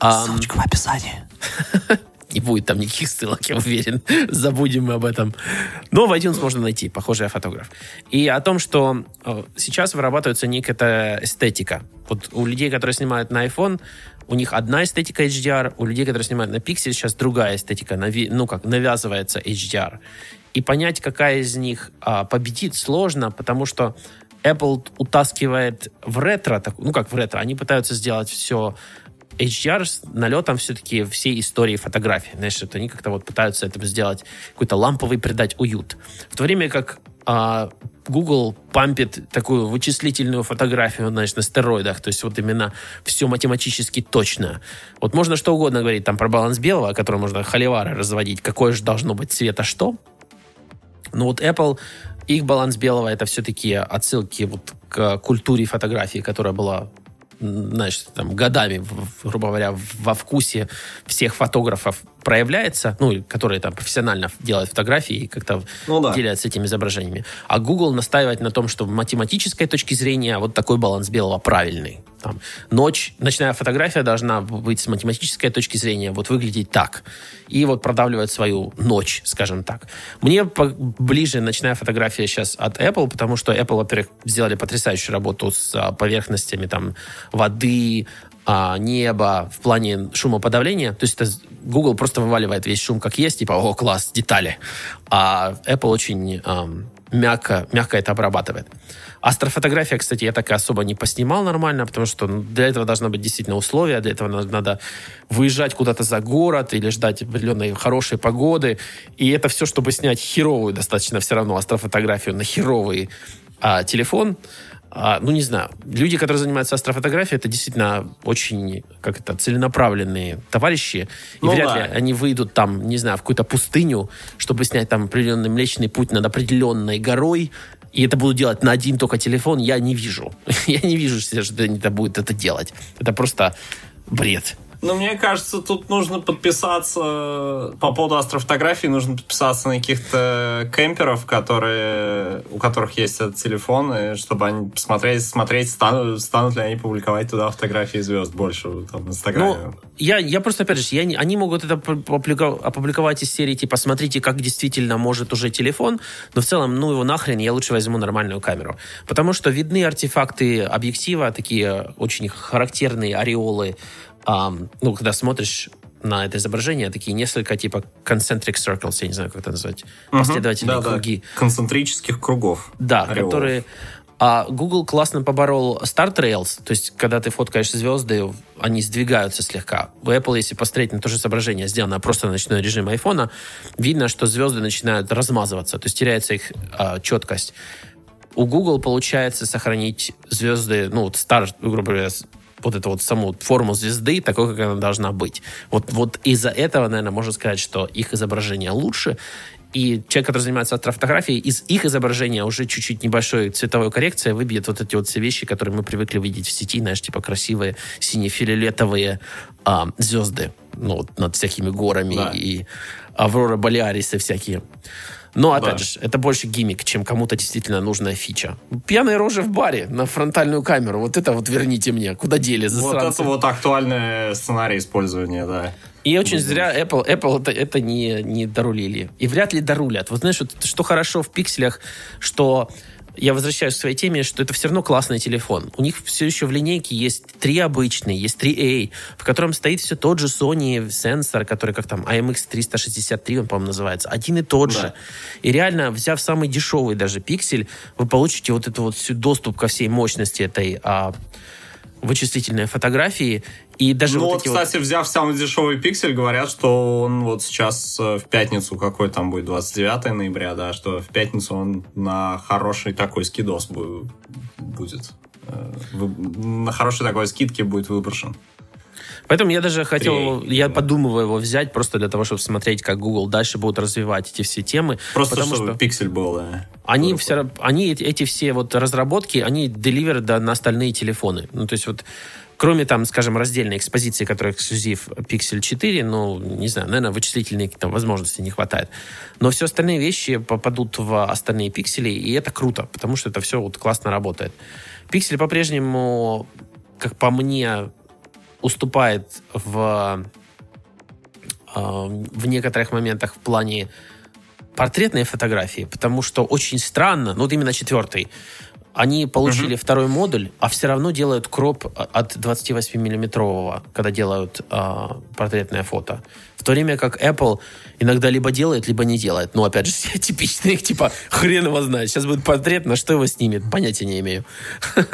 Ссылочка в описании. [laughs] не будет там никаких ссылок, я уверен. [laughs] Забудем мы об этом. Но в iTunes можно найти, похоже, я фотограф. И о том, что э, сейчас вырабатывается некая эстетика. Вот у людей, которые снимают на iPhone, у них одна эстетика HDR, у людей, которые снимают на Pixel, сейчас другая эстетика, нави- ну как, навязывается HDR. И понять, какая из них а, победит, сложно, потому что Apple утаскивает в ретро, так- ну как в ретро, они пытаются сделать все HDR с налетом все-таки всей истории фотографии. Знаешь, это они как-то вот пытаются этому сделать, какой-то ламповый придать уют. В то время как а, Google пампит такую вычислительную фотографию, знаешь, на стероидах. То есть вот именно все математически точно. Вот можно что угодно говорить там про баланс белого, о котором можно холивары разводить, какое же должно быть цвета что. Но вот Apple, их баланс белого это все-таки отсылки вот к культуре фотографии, которая была знаешь, там, годами, грубо говоря, во вкусе всех фотографов проявляется, ну, которые там профессионально делают фотографии и как-то ну, да. делятся этими изображениями. А Google настаивает на том, что в математической точке зрения вот такой баланс белого правильный. Там, ночь, ночная фотография должна быть с математической точки зрения вот выглядеть так. И вот продавливает свою ночь, скажем так. Мне ближе ночная фотография сейчас от Apple, потому что Apple, во-первых, сделали потрясающую работу с а, поверхностями там воды, а, небо в плане шумоподавления. То есть это Google просто вываливает весь шум как есть, типа, о, класс, детали. А Apple очень мягко, мягко это обрабатывает. Астрофотография, кстати, я так и особо не поснимал нормально, потому что ну, для этого должно быть действительно условия, для этого надо, надо выезжать куда-то за город или ждать определенной хорошей погоды. И это все, чтобы снять херовую достаточно все равно астрофотографию на херовый а, телефон, а, ну, не знаю, люди, которые занимаются астрофотографией, это действительно очень, как это, целенаправленные товарищи. И ну, вряд да. ли они выйдут там, не знаю, в какую-то пустыню, чтобы снять там определенный Млечный Путь над определенной горой, и это будут делать на один только телефон, я не вижу. [laughs] я не вижу, что они это будут это делать. Это просто бред. Ну, мне кажется, тут нужно подписаться по поводу астрофотографии, нужно подписаться на каких-то кемперов, которые, у которых есть этот телефон, и чтобы они посмотреть, смотреть, станут, станут ли они публиковать туда фотографии звезд больше там, в Инстаграме. Ну, я, я просто, опять же, я, они могут это опубликовать из серии, типа, смотрите, как действительно может уже телефон, но в целом, ну его нахрен, я лучше возьму нормальную камеру. Потому что видны артефакты объектива, такие очень характерные ореолы, Um, ну, когда смотришь на это изображение, такие несколько типа concentric circles, я не знаю, как это назвать, угу, последовательные да, круги. Да. Концентрических кругов. Да, ореолов. которые... А Google классно поборол Start Rails, то есть, когда ты фоткаешь звезды, они сдвигаются слегка. У Apple, если посмотреть на то же изображение, сделанное просто на ночной режим айфона, видно, что звезды начинают размазываться, то есть теряется их а, четкость. У Google получается сохранить звезды, ну, вот стар, грубо говоря, вот эту вот саму форму звезды такой, как она должна быть. Вот, вот из-за этого, наверное, можно сказать, что их изображение лучше, и человек, который занимается астрофотографией, из их изображения уже чуть-чуть небольшой цветовой коррекция выбьет вот эти вот все вещи, которые мы привыкли видеть в сети, знаешь, типа красивые сине-фиолетовые а, звезды ну, вот над всякими горами да. и Аврора Болеарисы всякие. Но, опять да. же, это больше гиммик, чем кому-то действительно нужная фича. Пьяные рожи в баре на фронтальную камеру. Вот это вот верните мне. Куда дели засранцы? Вот это вот актуальный сценарий использования, да. И очень зря Apple, Apple это, это не, не дорулили. И вряд ли дорулят. Вот знаешь, вот, что хорошо в пикселях, что я возвращаюсь к своей теме, что это все равно классный телефон. У них все еще в линейке есть три обычные, есть 3A, в котором стоит все тот же Sony сенсор, который как там IMX363, он, по-моему, называется, один и тот да. же. И реально, взяв самый дешевый даже пиксель, вы получите вот эту вот всю доступ ко всей мощности этой а, вычислительной фотографии. И даже ну вот, кстати, вот... взяв самый дешевый пиксель, говорят, что он вот сейчас э, в пятницу, какой там будет, 29 ноября, да, что в пятницу он на хороший такой скидос будет. Э, на хорошей такой скидке будет выброшен. Поэтому я даже хотел, Три. я подумываю его взять просто для того, чтобы смотреть, как Google дальше будут развивать эти все темы. Просто потому чтобы что пиксель был, да. Они, все, они эти все вот разработки, они деливер да, на остальные телефоны. Ну, то есть вот Кроме там, скажем, раздельной экспозиции, которая эксклюзив Pixel 4, ну, не знаю, наверное, вычислительные там, возможности не хватает. Но все остальные вещи попадут в остальные пиксели, и это круто, потому что это все вот классно работает. Пиксель по-прежнему, как по мне, уступает в, э, в некоторых моментах в плане портретной фотографии, потому что очень странно, ну вот именно четвертый, они получили угу. второй модуль, а все равно делают кроп от 28-миллиметрового, когда делают э, портретное фото. В то время как Apple иногда либо делает, либо не делает. Ну, опять же, [laughs] все типичные, типа, хрен его знает. Сейчас будет портрет, на что его снимет, понятия не имею. [laughs]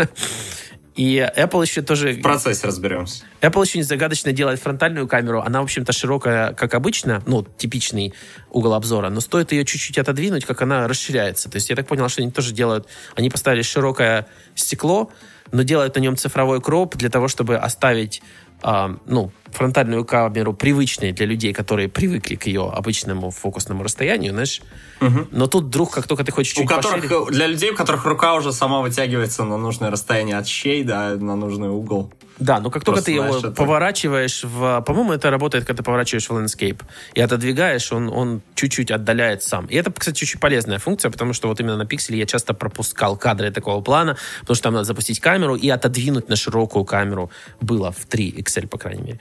И Apple еще тоже... В процессе разберемся. Apple очень загадочно делает фронтальную камеру. Она, в общем-то, широкая, как обычно, ну, типичный угол обзора, но стоит ее чуть-чуть отодвинуть, как она расширяется. То есть я так понял, что они тоже делают... Они поставили широкое стекло, но делают на нем цифровой кроп для того, чтобы оставить а, ну, фронтальную камеру привычной для людей, которые привыкли к ее обычному фокусному расстоянию, знаешь. Мгм. Но тут вдруг, как только ты хочешь У чуть которых, пошире- для людей, у которых рука уже сама вытягивается на нужное расстояние от щей, да, на нужный угол. Да, но как только Просто, ты его это- поворачиваешь в... По-моему, это работает, когда ты поворачиваешь в landscape. И отодвигаешь, он, он чуть-чуть отдаляет сам. И это, кстати, очень полезная функция, потому что вот именно на пикселе я часто пропускал кадры такого плана, потому что там надо запустить камеру и отодвинуть на широкую камеру. Было в 3 XL, по крайней мере.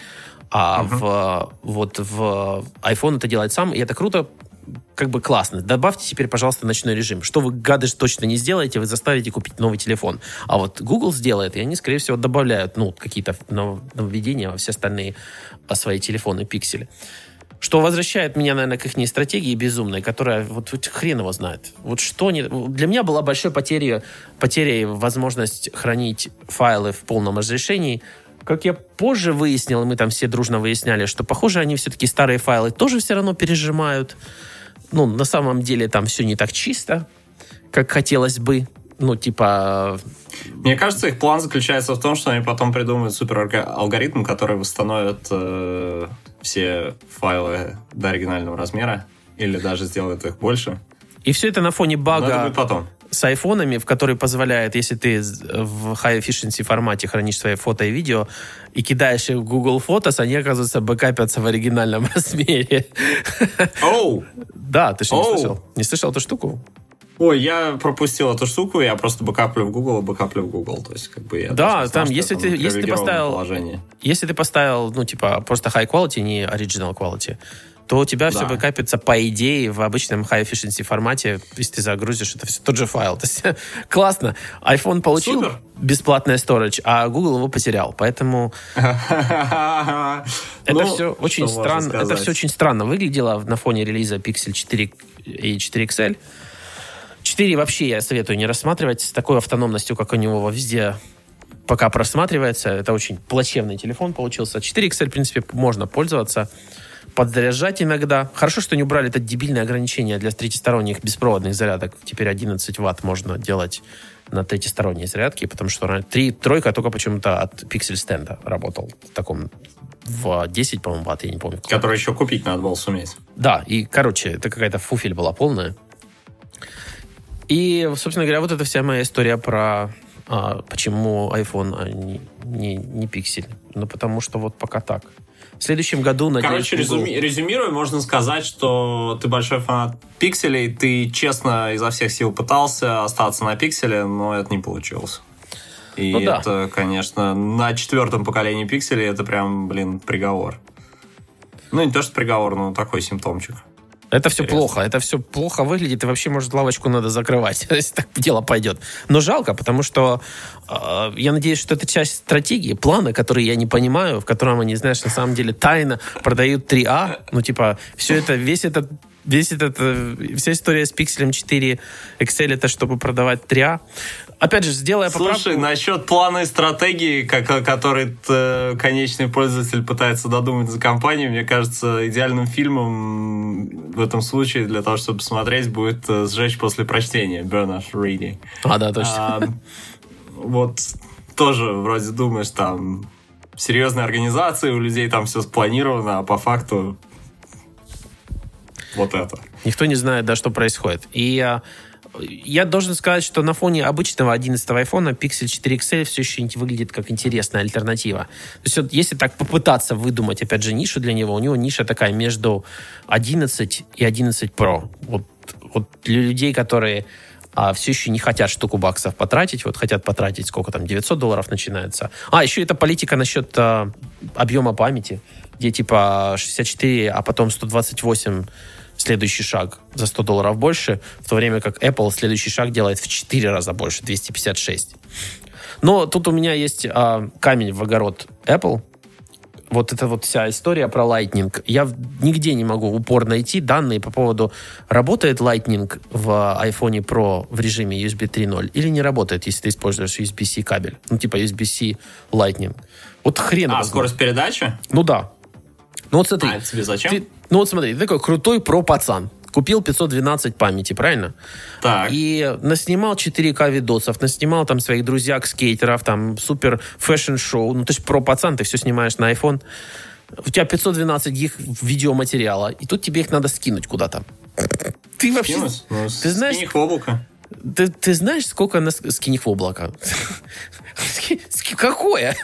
А в, вот в iPhone это делает сам, и это круто, как бы классно. Добавьте теперь, пожалуйста, ночной режим. Что вы, гады, точно не сделаете, вы заставите купить новый телефон. А вот Google сделает, и они, скорее всего, добавляют ну, какие-то нов- нововведения во все остальные а, свои телефоны, пиксели. Что возвращает меня, наверное, к их стратегии безумной, которая вот, вот хрен его знает. Вот что не... Для меня была большой потерей, потерей возможность хранить файлы в полном разрешении. Как я позже выяснил, мы там все дружно выясняли, что, похоже, они все-таки старые файлы тоже все равно пережимают. Ну, на самом деле там все не так чисто, как хотелось бы. Ну, типа, Мне кажется, их план заключается в том, что они потом придумают супер алгоритм, который восстановит э, все файлы до оригинального размера, или даже сделает их больше. И все это на фоне бага. с айфонами, в который позволяет, если ты в high efficiency формате хранишь свои фото и видео и кидаешь их в Google Photos, они, оказывается, бэкапятся в оригинальном [laughs] размере. Оу! Да, ты что, не Оу. слышал? Не слышал эту штуку? Ой, я пропустил эту штуку, я просто бэкаплю в Google, бэкаплю в Google. То есть, как бы я Да, там, что если ты- если ты поставил- положение. Если ты поставил, ну, типа, просто high quality, не original quality, то у тебя все Да. бэкапится, по идее, в обычном high efficiency формате, если ты загрузишь, это все тот же файл. [laughs] То есть, классно. iPhone получил Супер. бесплатное storage, а Google его потерял. Поэтому [laughs] Это Ну, все очень странно. Это все очень странно выглядело на фоне релиза Pixel 4 и 4 XL. 4 вообще я советую не рассматривать с такой автономностью, как у него везде пока просматривается. Это очень плачевный телефон получился. 4 XL, в принципе, можно пользоваться. Подзаряжать иногда. Хорошо, что не убрали это дебильное ограничение для третьесторонних беспроводных зарядок. Теперь 11 ватт можно делать на третьесторонней зарядке, потому что три, тройка только почему-то от Stand работал в таком в 10, по-моему, ватт, я не помню. Который еще купить надо было суметь. Да, и, короче, это какая-то фуфель была полная. И, собственно говоря, вот эта вся моя история про а, почему iPhone, а не, не, не пиксель. Ну, потому что вот пока так. В следующем году, надеюсь, Короче, резюми- резюмируя, можно сказать, что ты большой фанат пикселей, ты честно изо всех сил пытался остаться на пикселе, но это не получилось. И Ну да. это, конечно, на четвертом поколении пикселей это прям, блин, приговор. Ну, не то, что приговор, но такой симптомчик. Это все Интересно. плохо, это все плохо выглядит, и вообще, может, лавочку надо закрывать, [laughs] если так дело пойдет. Но жалко, потому что э, я надеюсь, что это часть стратегии, плана, который я не понимаю, в котором они, знаешь, на самом деле тайно продают 3А. Ну, типа, все это, весь этот Весь этот, э, вся история с пикселем 4 Excel это чтобы продавать 3А. Опять же, сделая поправку... Слушай, насчет плана и стратегии, как, который э, конечный пользователь пытается додумать за компанию, мне кажется, идеальным фильмом в этом случае для того, чтобы посмотреть, будет э, «Сжечь после прочтения» Burn After Reading. А, да, точно. А, вот тоже вроде думаешь, там серьезные организации, у людей там все спланировано, а по факту вот это. Никто не знает, да, что происходит. И а, я должен сказать, что на фоне обычного 11 айфона Pixel 4 XL все еще выглядит как интересная альтернатива. То есть вот если так попытаться выдумать, опять же, нишу для него, у него ниша такая между 11 и 11 Pro. Вот, вот для людей, которые а, все еще не хотят штуку баксов потратить, вот хотят потратить, сколько там, 900 долларов начинается. А, еще это политика насчет а, объема памяти, где типа 64, а потом 128 следующий шаг за 100 долларов больше, в то время как Apple следующий шаг делает в 4 раза больше, 256. Но тут у меня есть а, камень в огород Apple. вот эта вот вся история про Lightning. Я нигде не могу упор найти данные по поводу, работает Lightning в iPhone Pro в режиме USB 3.0 или не работает, если ты используешь USB-C кабель. Ну, типа USB-C Lightning. Вот хрен. А, скорость передачи? Ну да. Ну вот смотри. А, это тебе зачем? Ты, ну вот смотри, ты такой крутой про-пацан. Купил 512 памяти, правильно? Так. И наснимал 4К видосов, наснимал там своих друзьяк, скейтеров, там супер fashion-show. Ну, то есть про-пацан, ты все снимаешь на iPhone. У тебя 512 гиг видеоматериала, и тут тебе их надо скинуть куда-то. Ты вообще... Скинуть? Ну, ты знаешь, скинь их в облако. ты, ты знаешь, сколько на скинь их в облако? [laughs] Какое?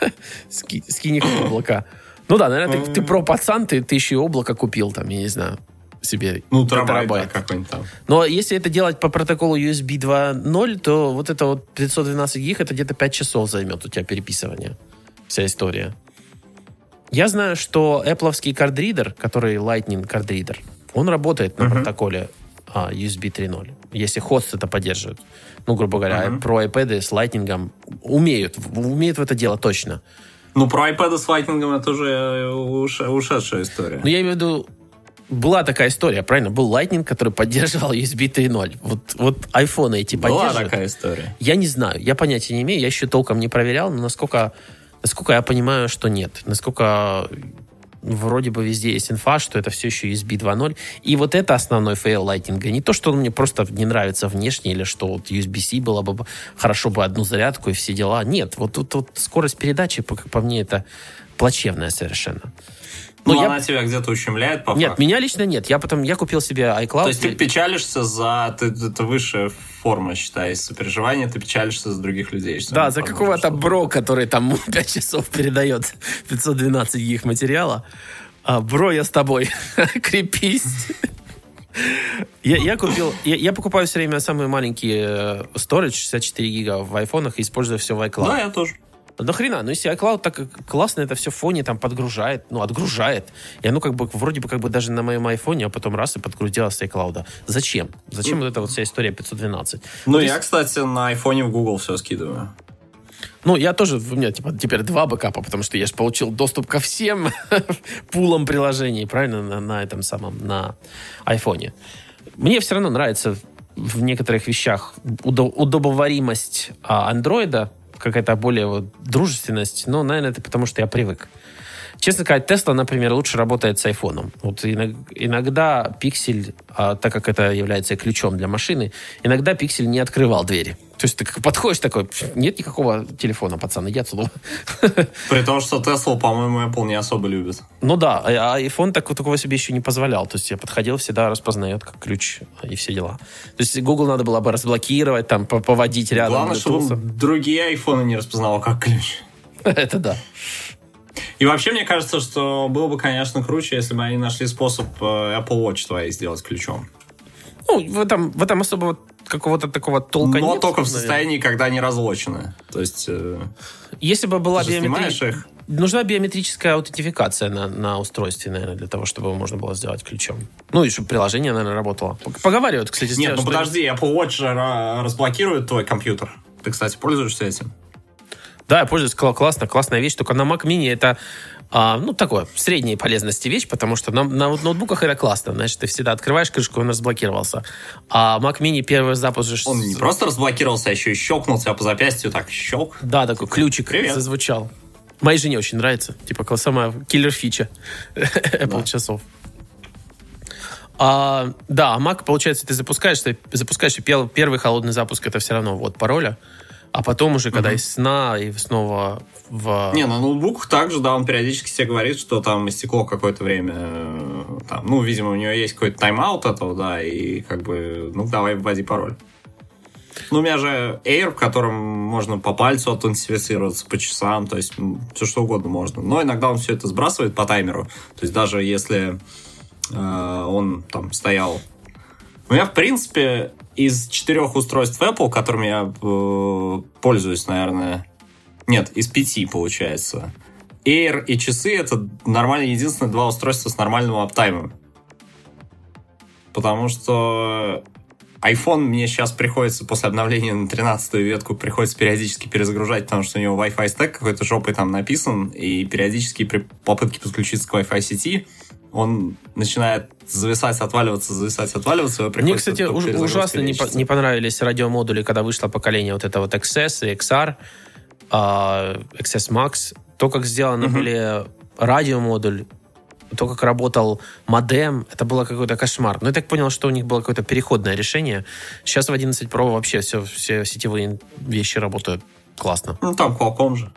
[laughs] Ски- Скинь их в облако. Ну да, наверное, ты, ты про пацан, ты, ты еще и облако купил там, я не знаю, себе. Ну, на терабайт, да, какой-нибудь там. Но если это делать по протоколу USB 2.0, то вот это вот 512 гиг, это где-то 5 часов займет у тебя переписывание. Вся история. Я знаю, что Apple кардридер, который Lightning кардридер, он работает на Мгм. протоколе а, USB 3.0, если хост это поддерживает. Ну, грубо говоря, Мгм. про iPad с Lightning умеют, умеют в это дело точно. Ну, про iPad с лайтнингом это уже э, уш- ушедшая история. Но я имею в виду, была такая история, правильно? Был Lightning, который поддерживал USB 3.0. Вот, вот iPhone эти Была поддерживают. такая история. Я не знаю, я понятия не имею, я еще толком не проверял, но насколько, насколько я понимаю, что нет. Насколько вроде бы везде есть инфа, что это все еще USB 2.0. И вот это основной fail Lightning а. Не то, что он мне просто не нравится внешне, или что вот USB-C было бы хорошо бы одну зарядку и все дела. Нет, вот тут вот, скорость передачи, по, по мне, это плачевная совершенно. Ну, Ну, я- она тебя где-то ущемляет, по Нет, факту. меня лично нет. Я потом, я купил себе iCloud. То есть ты печалишься за... ты- это высшая форма, считай, сопереживания. Ты печалишься за других людей. Да, за какого-то бро, который там 5 [laughs] часов передает 512 гиг материала. А, бро, я с тобой. [laughs] Крепись. Я, я купил, я, я покупаю все время самые маленькие э, storage, 64 гига в айфонах и использую все в iCloud. Да, я тоже. Да хрена, ну если iCloud так классно это все в фоне там подгружает, ну отгружает. И оно как бы вроде бы как бы даже на моем айфоне, а потом раз и подгрузилось с iCloud. Зачем? Зачем вот эта вот вся история 512? Ну, То я, есть- кстати, на айфоне в Google все скидываю. Ну, я тоже, у меня типа теперь два бэкапа, потому что я же получил доступ ко всем [laughs] пулам приложений, правильно, на, на этом самом, на айфоне. Мне все равно нравится в некоторых вещах удо- удобоваримость а, андроида, какая-то более вот дружественность, но, наверное, это потому, что я привык. Честно сказать, Tesla, например, лучше работает с айфоном. Вот иног- иногда пиксель, а, так как это является ключом для машины, иногда пиксель не открывал двери. То есть ты как подходишь такой, «Пф, нет никакого телефона, пацан, иди отсюда. [laughs] При том, что Tesla, по-моему, Apple не особо любит. Ну да, а iPhone так, такого себе еще не позволял. То есть я подходил, всегда распознает как ключ и все дела. То есть Google надо было бы разблокировать, там, по- поводить рядом. Главное, чтобы другие айфоны не распознавал как ключ. [laughs] Это да. И вообще, мне кажется, что было бы, конечно, круче, если бы они нашли способ э, Apple Watch твои сделать ключом. Ну, в этом, в этом особо вот какого-то такого толка Но нет. только в состоянии, когда они разлочены. То есть, э, Если бы была биометрия... их. Нужна биометрическая аутентификация на, на устройстве, наверное, для того, чтобы его можно было сделать ключом. Ну, и чтобы приложение, наверное, работало. Поговаривают, кстати, с Нет, тем, ну подожди, Apple Watch разблокирует твой компьютер. Ты, кстати, пользуешься этим? Да, я пользуюсь, кла- классно, классная вещь, только на Mac Mini это, а, ну, такое, средней полезности вещь, потому что на, на ноутбуках это классно, значит, ты всегда открываешь крышку, он разблокировался. А Mac Mini первый запуск же... Он не просто разблокировался, а еще и щелкнул тебя по запястью, так, щелк. Да, такой ключик Привет. зазвучал. Моей жене очень нравится. Типа, самая киллер-фича [laughs] Apple часов. А, да, а Mac, получается, ты запускаешь, ты запускаешь и первый холодный запуск, это все равно вот пароля, а потом уже, когда из сна и снова в... Не, на ноутбуках также, да, он периодически тебе говорит, что там истекло какое-то время. э, Там, ну, видимо, у него есть какой-то тайм-аут этого, да, и как бы, ну, давай вводи пароль. Ну, у меня же Air, в котором можно по пальцу аутентифицироваться, по часам, то есть все что угодно можно. Но иногда он все это сбрасывает по таймеру. То есть даже если э, он там стоял... У меня, в принципе, из четырех устройств Apple, которыми я э, пользуюсь, наверное, нет, из пяти, получается. Air и часы — это нормально единственные два устройства с нормальным аптаймом. Потому что iPhone мне сейчас приходится после обновления на 13 ветку приходится периодически перезагружать, потому что у него Wi-Fi стек какой-то жопой там написан, и периодически при попытке подключиться к Wi-Fi сети он начинает зависать, отваливаться, зависать, отваливаться. Мне, кстати, уж, ужасно не, по, не понравились радиомодули, когда вышло поколение вот это вот XS и XR, uh, XS Max. То, как сделаны uh-huh. были радиомодуль, то, как работал модем, это было какой-то кошмар. Но я так понял, что у них было какое-то переходное решение. Сейчас в 11 Pro вообще все, все сетевые вещи работают классно. Ну, там Qualcomm же.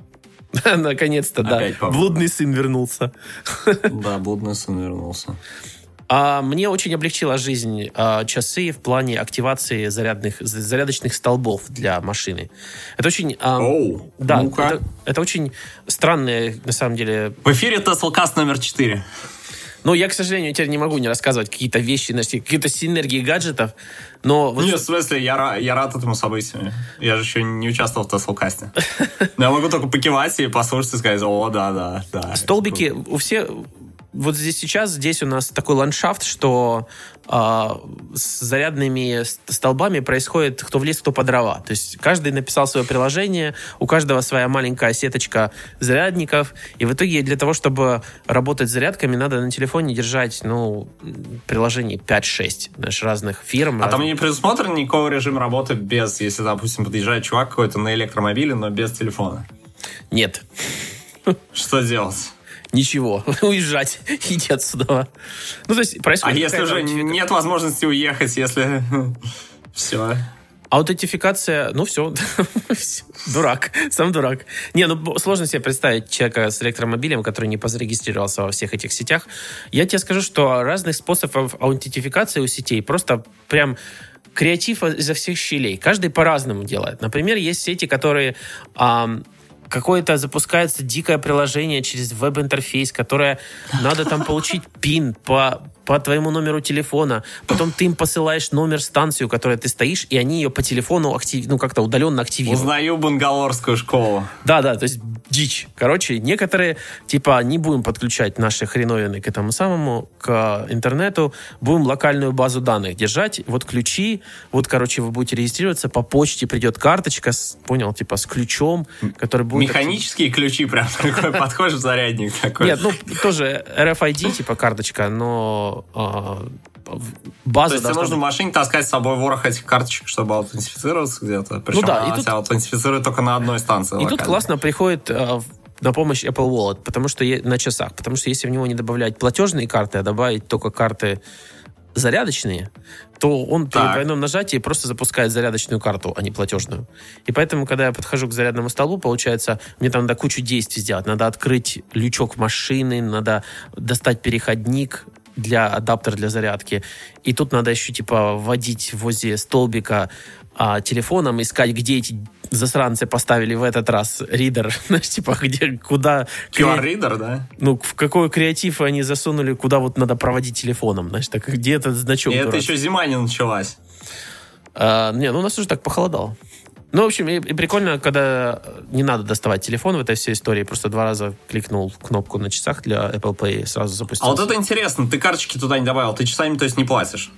[laughs] Наконец-то, да. Блудный сын вернулся. [laughs] Да, блудный сын вернулся. А мне очень облегчила жизнь а, часы в плане активации зарядных, зарядочных столбов для машины. Это очень... А, Оу, да, это, это очень странное, на самом деле... В эфире Теслкаст номер 4. Ну, я, к сожалению, теперь не могу не рассказывать какие-то вещи, какие-то синергии гаджетов, но... Вот... Нет, в смысле, я, я рад этому событию. Я же еще не участвовал в Теслкасте. [laughs] Но я могу только покивать и послушать и сказать, о, да, да, да. Столбики у всех вот здесь сейчас, здесь у нас такой ландшафт, что э, с зарядными столбами происходит кто в лес, кто по дрова. То есть каждый написал свое приложение, у каждого своя маленькая сеточка зарядников, и в итоге для того, чтобы работать с зарядками, надо на телефоне держать, ну, приложений 5-6, знаешь, разных фирм. А разных... там не предусмотрен никакого режима работы без, если, допустим, подъезжает чувак какой-то на электромобиле, но без телефона? Нет. Что делать? Ничего, [laughs] уезжать, иди отсюда. Ну, то есть происходит... А если уже нет возможности уехать, если... Все. Аутентификация, ну все, [laughs] дурак, сам дурак. Не, ну сложно себе представить человека с электромобилем, который не позарегистрировался во всех этих сетях. Я тебе скажу, что разных способов аутентификации у сетей просто прям креатив изо всех щелей. Каждый по-разному делает. Например, есть сети, которые какое-то запускается дикое приложение через веб-интерфейс, которое надо там получить пин по по твоему номеру телефона, потом ты им посылаешь номер станцию, которой ты стоишь, и они ее по телефону актив... ну как-то удаленно активируют. Узнаю бангалорскую школу. Да, да, то есть дичь. Короче, некоторые типа не будем подключать наши хреновины к этому самому, к интернету, будем локальную базу данных держать, вот ключи, вот, короче, вы будете регистрироваться, по почте придет карточка, с, понял, типа с ключом, который будет... Механические ключи прям [laughs] такой, подходишь в зарядник такой. Нет, ну тоже RFID, типа карточка, но база... То есть тебе нужно в машине таскать с собой ворох этих карточек, чтобы аутентифицироваться где-то? Причем ну, да, она и тут... тебя аутентифицирует только на одной станции. И локально. тут классно приходит э, на помощь Apple Wallet, потому что на часах. Потому что если в него не добавлять платежные карты, а добавить только карты зарядочные, то он так. при двойном нажатии просто запускает зарядочную карту, а не платежную. И поэтому, когда я подхожу к зарядному столу, получается, мне там надо кучу действий сделать. Надо открыть лючок машины, надо достать переходник, для адаптера для зарядки. И тут надо еще типа вводить возле столбика а, телефоном, искать, где эти засранцы поставили в этот раз ридер, [laughs] знаешь, типа, где, куда... QR-ридер, да? Ну, в какой креатив они засунули, куда вот надо проводить телефоном, знаешь, так где этот значок? И это еще зима не началась. А, не, ну у нас уже так похолодало. Ну, в общем, и, и прикольно, когда не надо доставать телефон в этой всей истории, просто два раза кликнул кнопку на часах для Apple Pay и сразу запустился. А вот это интересно, ты карточки туда не добавил, ты часами, то есть, не платишь?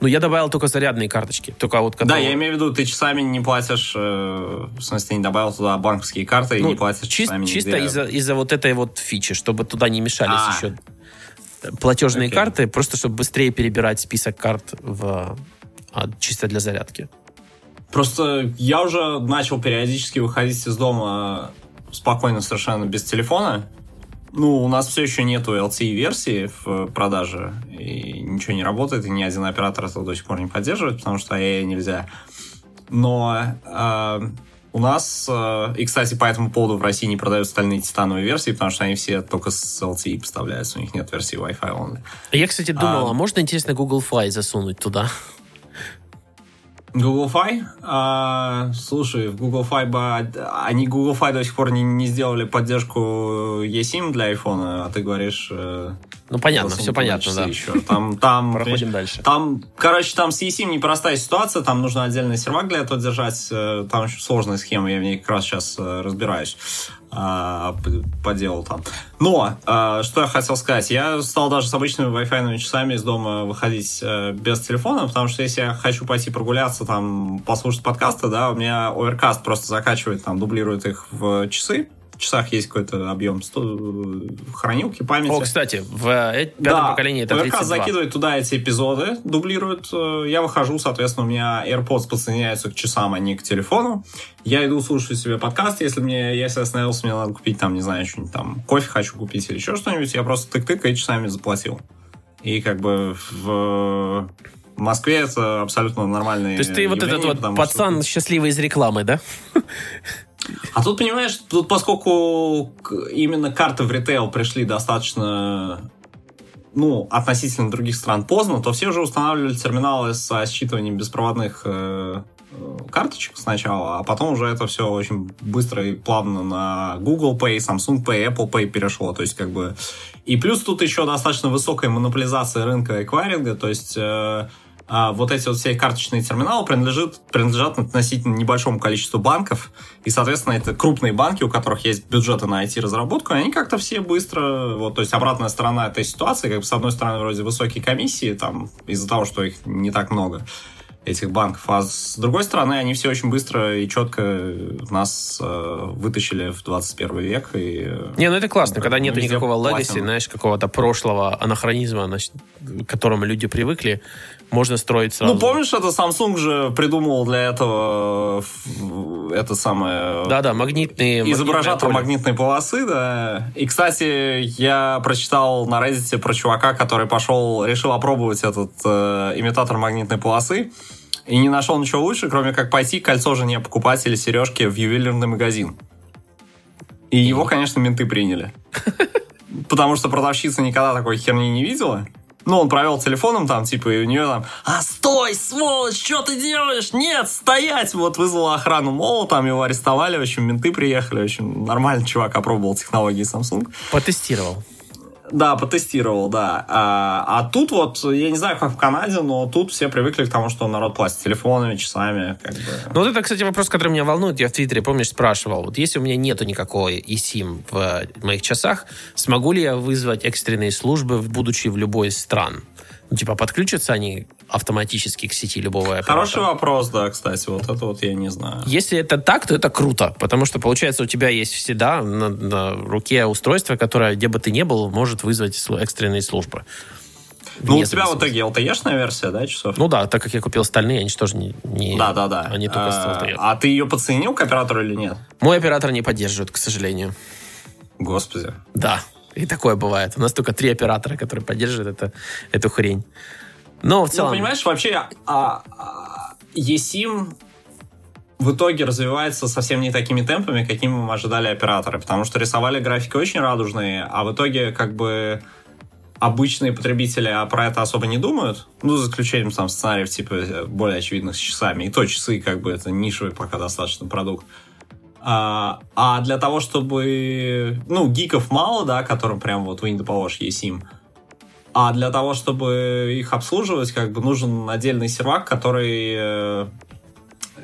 Ну, я добавил только зарядные карточки. Только вот которые... Да, я имею в виду, ты часами не платишь, э, в смысле, не добавил туда банковские карты ну, и не платишь чис- часами. Чисто из-за, из-за вот этой вот фичи, чтобы туда не мешались а. еще платежные okay. карты, просто чтобы быстрее перебирать список карт в, а, чисто для зарядки. Просто я уже начал периодически выходить из дома спокойно совершенно без телефона. Ну, у нас все еще нету LTE-версии в продаже, и ничего не работает, и ни один оператор этого до сих пор не поддерживает, потому что АЭ нельзя. Но э, у нас, э, и, кстати, по этому поводу в России не продают остальные титановые версии, потому что они все только с LTE поставляются, у них нет версии Wi-Fi only. Я, кстати, думал, а, а можно, интересно, Google Fi засунуть туда? Google Fi? А, слушай, в Google Fi бы... Они Google Fi до сих пор не, не сделали поддержку eSIM для iPhone, а ты говоришь... Э, Ну, понятно, все понятно, да. еще. Там, там, [laughs] Проходим дальше. Там, короче, там с eSIM непростая ситуация, там нужно отдельный сервак для этого держать, э, там очень сложная схема, я в ней как раз сейчас э, разбираюсь а, по, делу там. Но, а, что я хотел сказать, я стал даже с обычными Wi-Fi часами из дома выходить э, без телефона, потому что если я хочу пойти прогуляться, там, послушать подкасты, да, у меня Overcast просто закачивает, там, дублирует их в часы, часах есть какой-то объем сто- хранилки, памяти. О, кстати, в э, пятом поколении это ВК 32. закидывает туда эти эпизоды, дублирует. Э, Я выхожу, соответственно, у меня AirPods подсоединяются к часам, а не к телефону. Я иду, слушаю себе подкаст. Если мне, если остановился, мне надо купить там, не знаю, что-нибудь там, кофе хочу купить или еще что-нибудь, я просто тык-тык и часами заплатил. И как бы в Москве это абсолютно нормальный То есть ты вот этот вот пацан что- счастливый из рекламы, да? [laughs] А тут, понимаешь, тут поскольку именно карты в ритейл пришли достаточно ну, относительно других стран поздно, то все уже устанавливали терминалы со считыванием беспроводных э, э, карточек сначала, а потом уже это все очень быстро и плавно на Google Pay, Samsung Pay, Apple Pay перешло. То есть, как бы... И плюс тут еще достаточно высокая монополизация рынка эквайринга, то есть э, а вот эти вот все карточные терминалы принадлежат, принадлежат относительно небольшому количеству банков, и, соответственно, это крупные банки, у которых есть бюджеты на IT-разработку, они как-то все быстро, вот, то есть обратная сторона этой ситуации, как бы, с одной стороны, вроде высокие комиссии, там, из-за того, что их не так много, этих банков, а с другой стороны, они все очень быстро и четко нас э, вытащили в 21 век, и... Не, ну это классно, когда везде никакого легаси, знаешь, какого-то прошлого анахронизма, значит, к которому люди привыкли, можно строить сразу. Ну, помнишь, это Samsung же придумал для этого э, это самое... Да-да, магнитные... Изображатор магнитной полосы, да. И, кстати, я прочитал на Reddit про чувака, который пошел, решил опробовать этот э, имитатор магнитной полосы и не нашел ничего лучше, кроме как пойти кольцо жене покупать или сережки в ювелирный магазин. И его, конечно, менты приняли. [laughs] Потому что продавщица никогда такой херни не видела. Ну, он провел телефоном там, типа, и у нее там, а стой, сволочь, что ты делаешь? Нет, стоять! Вот вызвала охрану Мола, там его арестовали, в общем, менты приехали, в общем, нормальный чувак опробовал технологии Samsung. Потестировал. Да, потестировал, да. А, а тут вот, я не знаю, как в Канаде, но тут все привыкли к тому, что народ платит телефонами, часами, как бы. Ну, вот это, кстати, вопрос, который меня волнует. Я в Твиттере, помнишь, спрашивал. Вот если у меня нету никакой eSIM в моих часах, смогу ли я вызвать экстренные службы, будучи в любой из стран? Ну, типа, подключатся они автоматически к сети любого оператора? Хороший вопрос, да, кстати, вот это вот я не знаю. Если это так, то это круто, потому что, получается, у тебя есть всегда на, на руке устройство, которое, где бы ты ни был, может вызвать экстренные службы. Ну, у тебя в итоге LTE-шная версия, да, часов? Ну да, так как я купил стальные, они же тоже не, не- да, да, да. они только а, LTE. а ты ее подсоединил к оператору или нет? Мой оператор не поддерживает, к сожалению. Господи. Да, и такое бывает. У нас только три оператора, которые поддерживают это, эту хрень. Но в целом... Ну, понимаешь, вообще а, а, eSIM в итоге развивается совсем не такими темпами, какими мы ожидали операторы, потому что рисовали графики очень радужные, а в итоге как бы обычные потребители а про это особо не думают, ну, за исключением там сценариев типа более очевидных с часами, и то часы как бы это нишевый пока достаточно продукт. А, а для того, чтобы... Ну, гиков мало, да, которым прям вот вы не доположь eSIM. А для того, чтобы их обслуживать, как бы нужен отдельный сервак, который... э,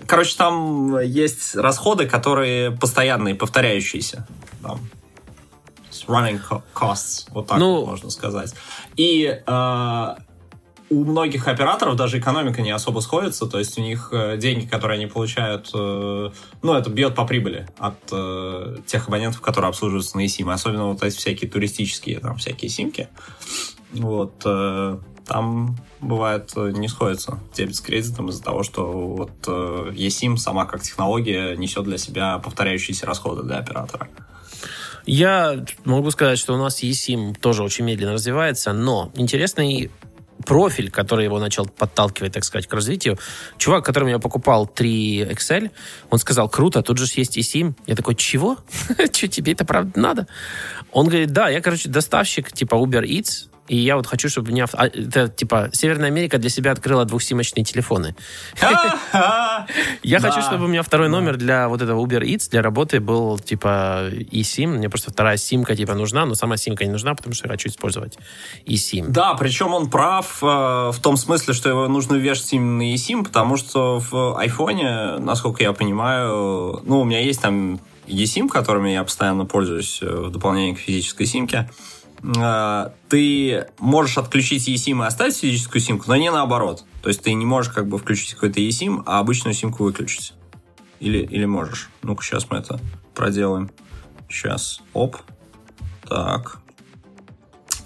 Короче, там есть расходы, которые постоянные, повторяющиеся. Там. Running co- costs, вот так Ну- вот можно сказать. И э, у многих операторов даже экономика не особо сходится, то есть у них э, деньги, которые они получают, э, ну, это бьет по прибыли от э, тех абонентов, которые обслуживаются на eSIM, особенно вот эти всякие туристические, там, всякие симки. Вот, там бывает не сходится дебет с кредитом из-за того, что вот eSIM сама как технология несет для себя повторяющиеся расходы для оператора. Я могу сказать, что у нас eSIM тоже очень медленно развивается, но интересный профиль, который его начал подталкивать, так сказать, к развитию. Чувак, которому я покупал 3 XL, он сказал, круто, тут же есть eSIM. Я такой, чего? [laughs] Что, тебе это правда надо? Он говорит, да, я, короче, доставщик типа Uber Eats, И я вот хочу, чтобы меня... а, Это, типа, Северная Америка для себя открыла двухсимочные телефоны. [laughs] Я хочу, чтобы у меня второй номер для вот этого Uber Eats, для работы был, типа, eSIM. Мне просто вторая симка, типа, нужна, но сама симка не нужна, потому что я хочу использовать eSIM. Да, причем он прав э, в том смысле, что его нужно вешать именно на eSIM, потому что в айфоне, насколько я понимаю, ну, у меня есть там eSIM, которыми я постоянно пользуюсь э, в дополнение к физической симке. Э, Ты можешь отключить eSIM и оставить физическую симку, но не наоборот. То есть ты не можешь как бы включить какой-то eSIM, а обычную симку выключить. Или, или можешь. Ну-ка, сейчас мы это проделаем. Сейчас. Оп. Так.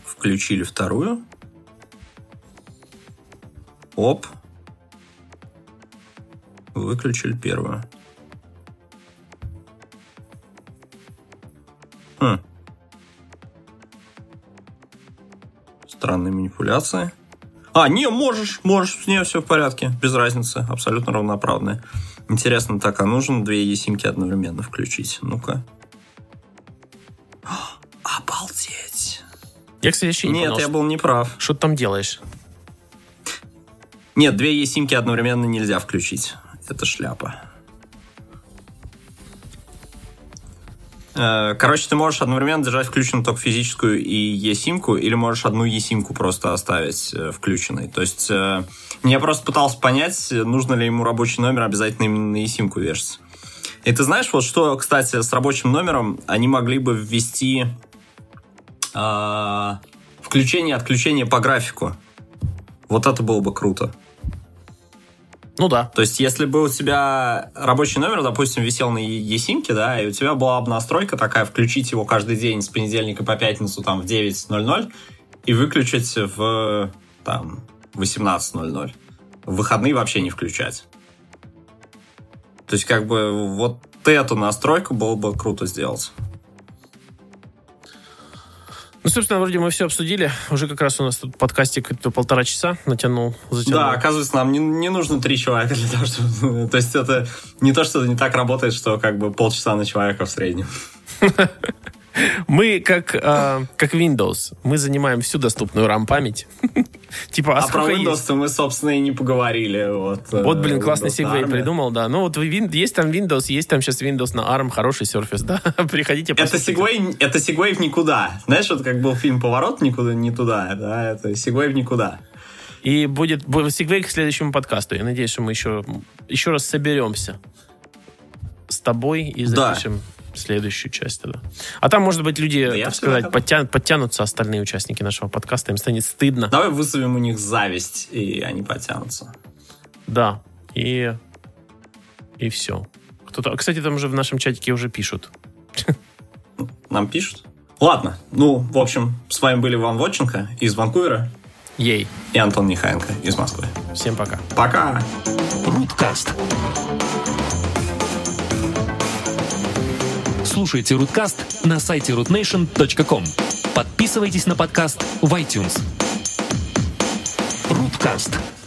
Включили вторую. Оп. Выключили первую. Странные манипуляции. А, не, можешь, можешь, с нее все в порядке, без разницы, абсолютно равноправные. Интересно, так, а нужно две есимки одновременно включить? Ну-ка. [gasps] Обалдеть. Я, кстати, вообще не Нет, понял, я был неправ. что ты там делаешь. Нет, две есимки одновременно нельзя включить. Это шляпа. Короче, ты можешь одновременно держать включенную только физическую и есимку, или можешь одну есимку просто оставить э, включенной. То есть э, я просто пытался понять, нужно ли ему рабочий номер обязательно именно на есимку вешать. И ты знаешь, вот что, кстати, с рабочим номером они могли бы ввести а, включение и отключение по графику. Вот это было бы круто. Ну да. То есть, если бы у тебя рабочий номер, допустим, висел на eSIM, да, и у тебя была бы настройка такая, включить его каждый день с понедельника по пятницу там в 9.00 и выключить в там 18.00. В выходные вообще не включать. То есть, как бы, вот эту настройку было бы круто сделать. Ну, собственно, вроде мы все обсудили. Уже как раз у нас тут подкастик это полтора часа натянул, затянул. Да, оказывается, нам не, не нужно три человека для того, чтобы... [laughs] То есть, это не то, что не так работает, что как бы полчаса на человека в среднем. [laughs] Мы как, а, как Windows. Мы занимаем всю доступную RAM-память. [laughs] Типа, а А про? Windows-то мы, собственно, и не поговорили. Вот, Вот, э, блин, классный Windows segue придумал, да. Ну, вот вы есть там Windows, есть там сейчас Windows на ARM, хороший Surface, [laughs] да. Приходите, Это segue, это segue в никуда. Знаешь, вот как был фильм «Поворот никуда, не туда», да, это segue в никуда. И будет будет segue к следующему подкасту. Я надеюсь, что мы еще, еще раз соберемся с тобой и Да. Следующую часть тогда. А там, может быть, люди, Да так сказать, подтя- подтянутся остальные участники нашего подкаста, им станет стыдно. Давай вызовем у них зависть, и они потянутся. Да. И, и все. Кто-то, кстати, там уже в нашем чатике уже пишут. Нам пишут. Ладно, ну, в общем, с вами были Иван Вотченко из Ванкувера Ей. и Антон Нехаенко из Москвы. Всем пока. Пока! Руткаст. Слушайте Руткаст на сайте rootnation.com. Подписывайтесь на подкаст в iTunes. Руткаст.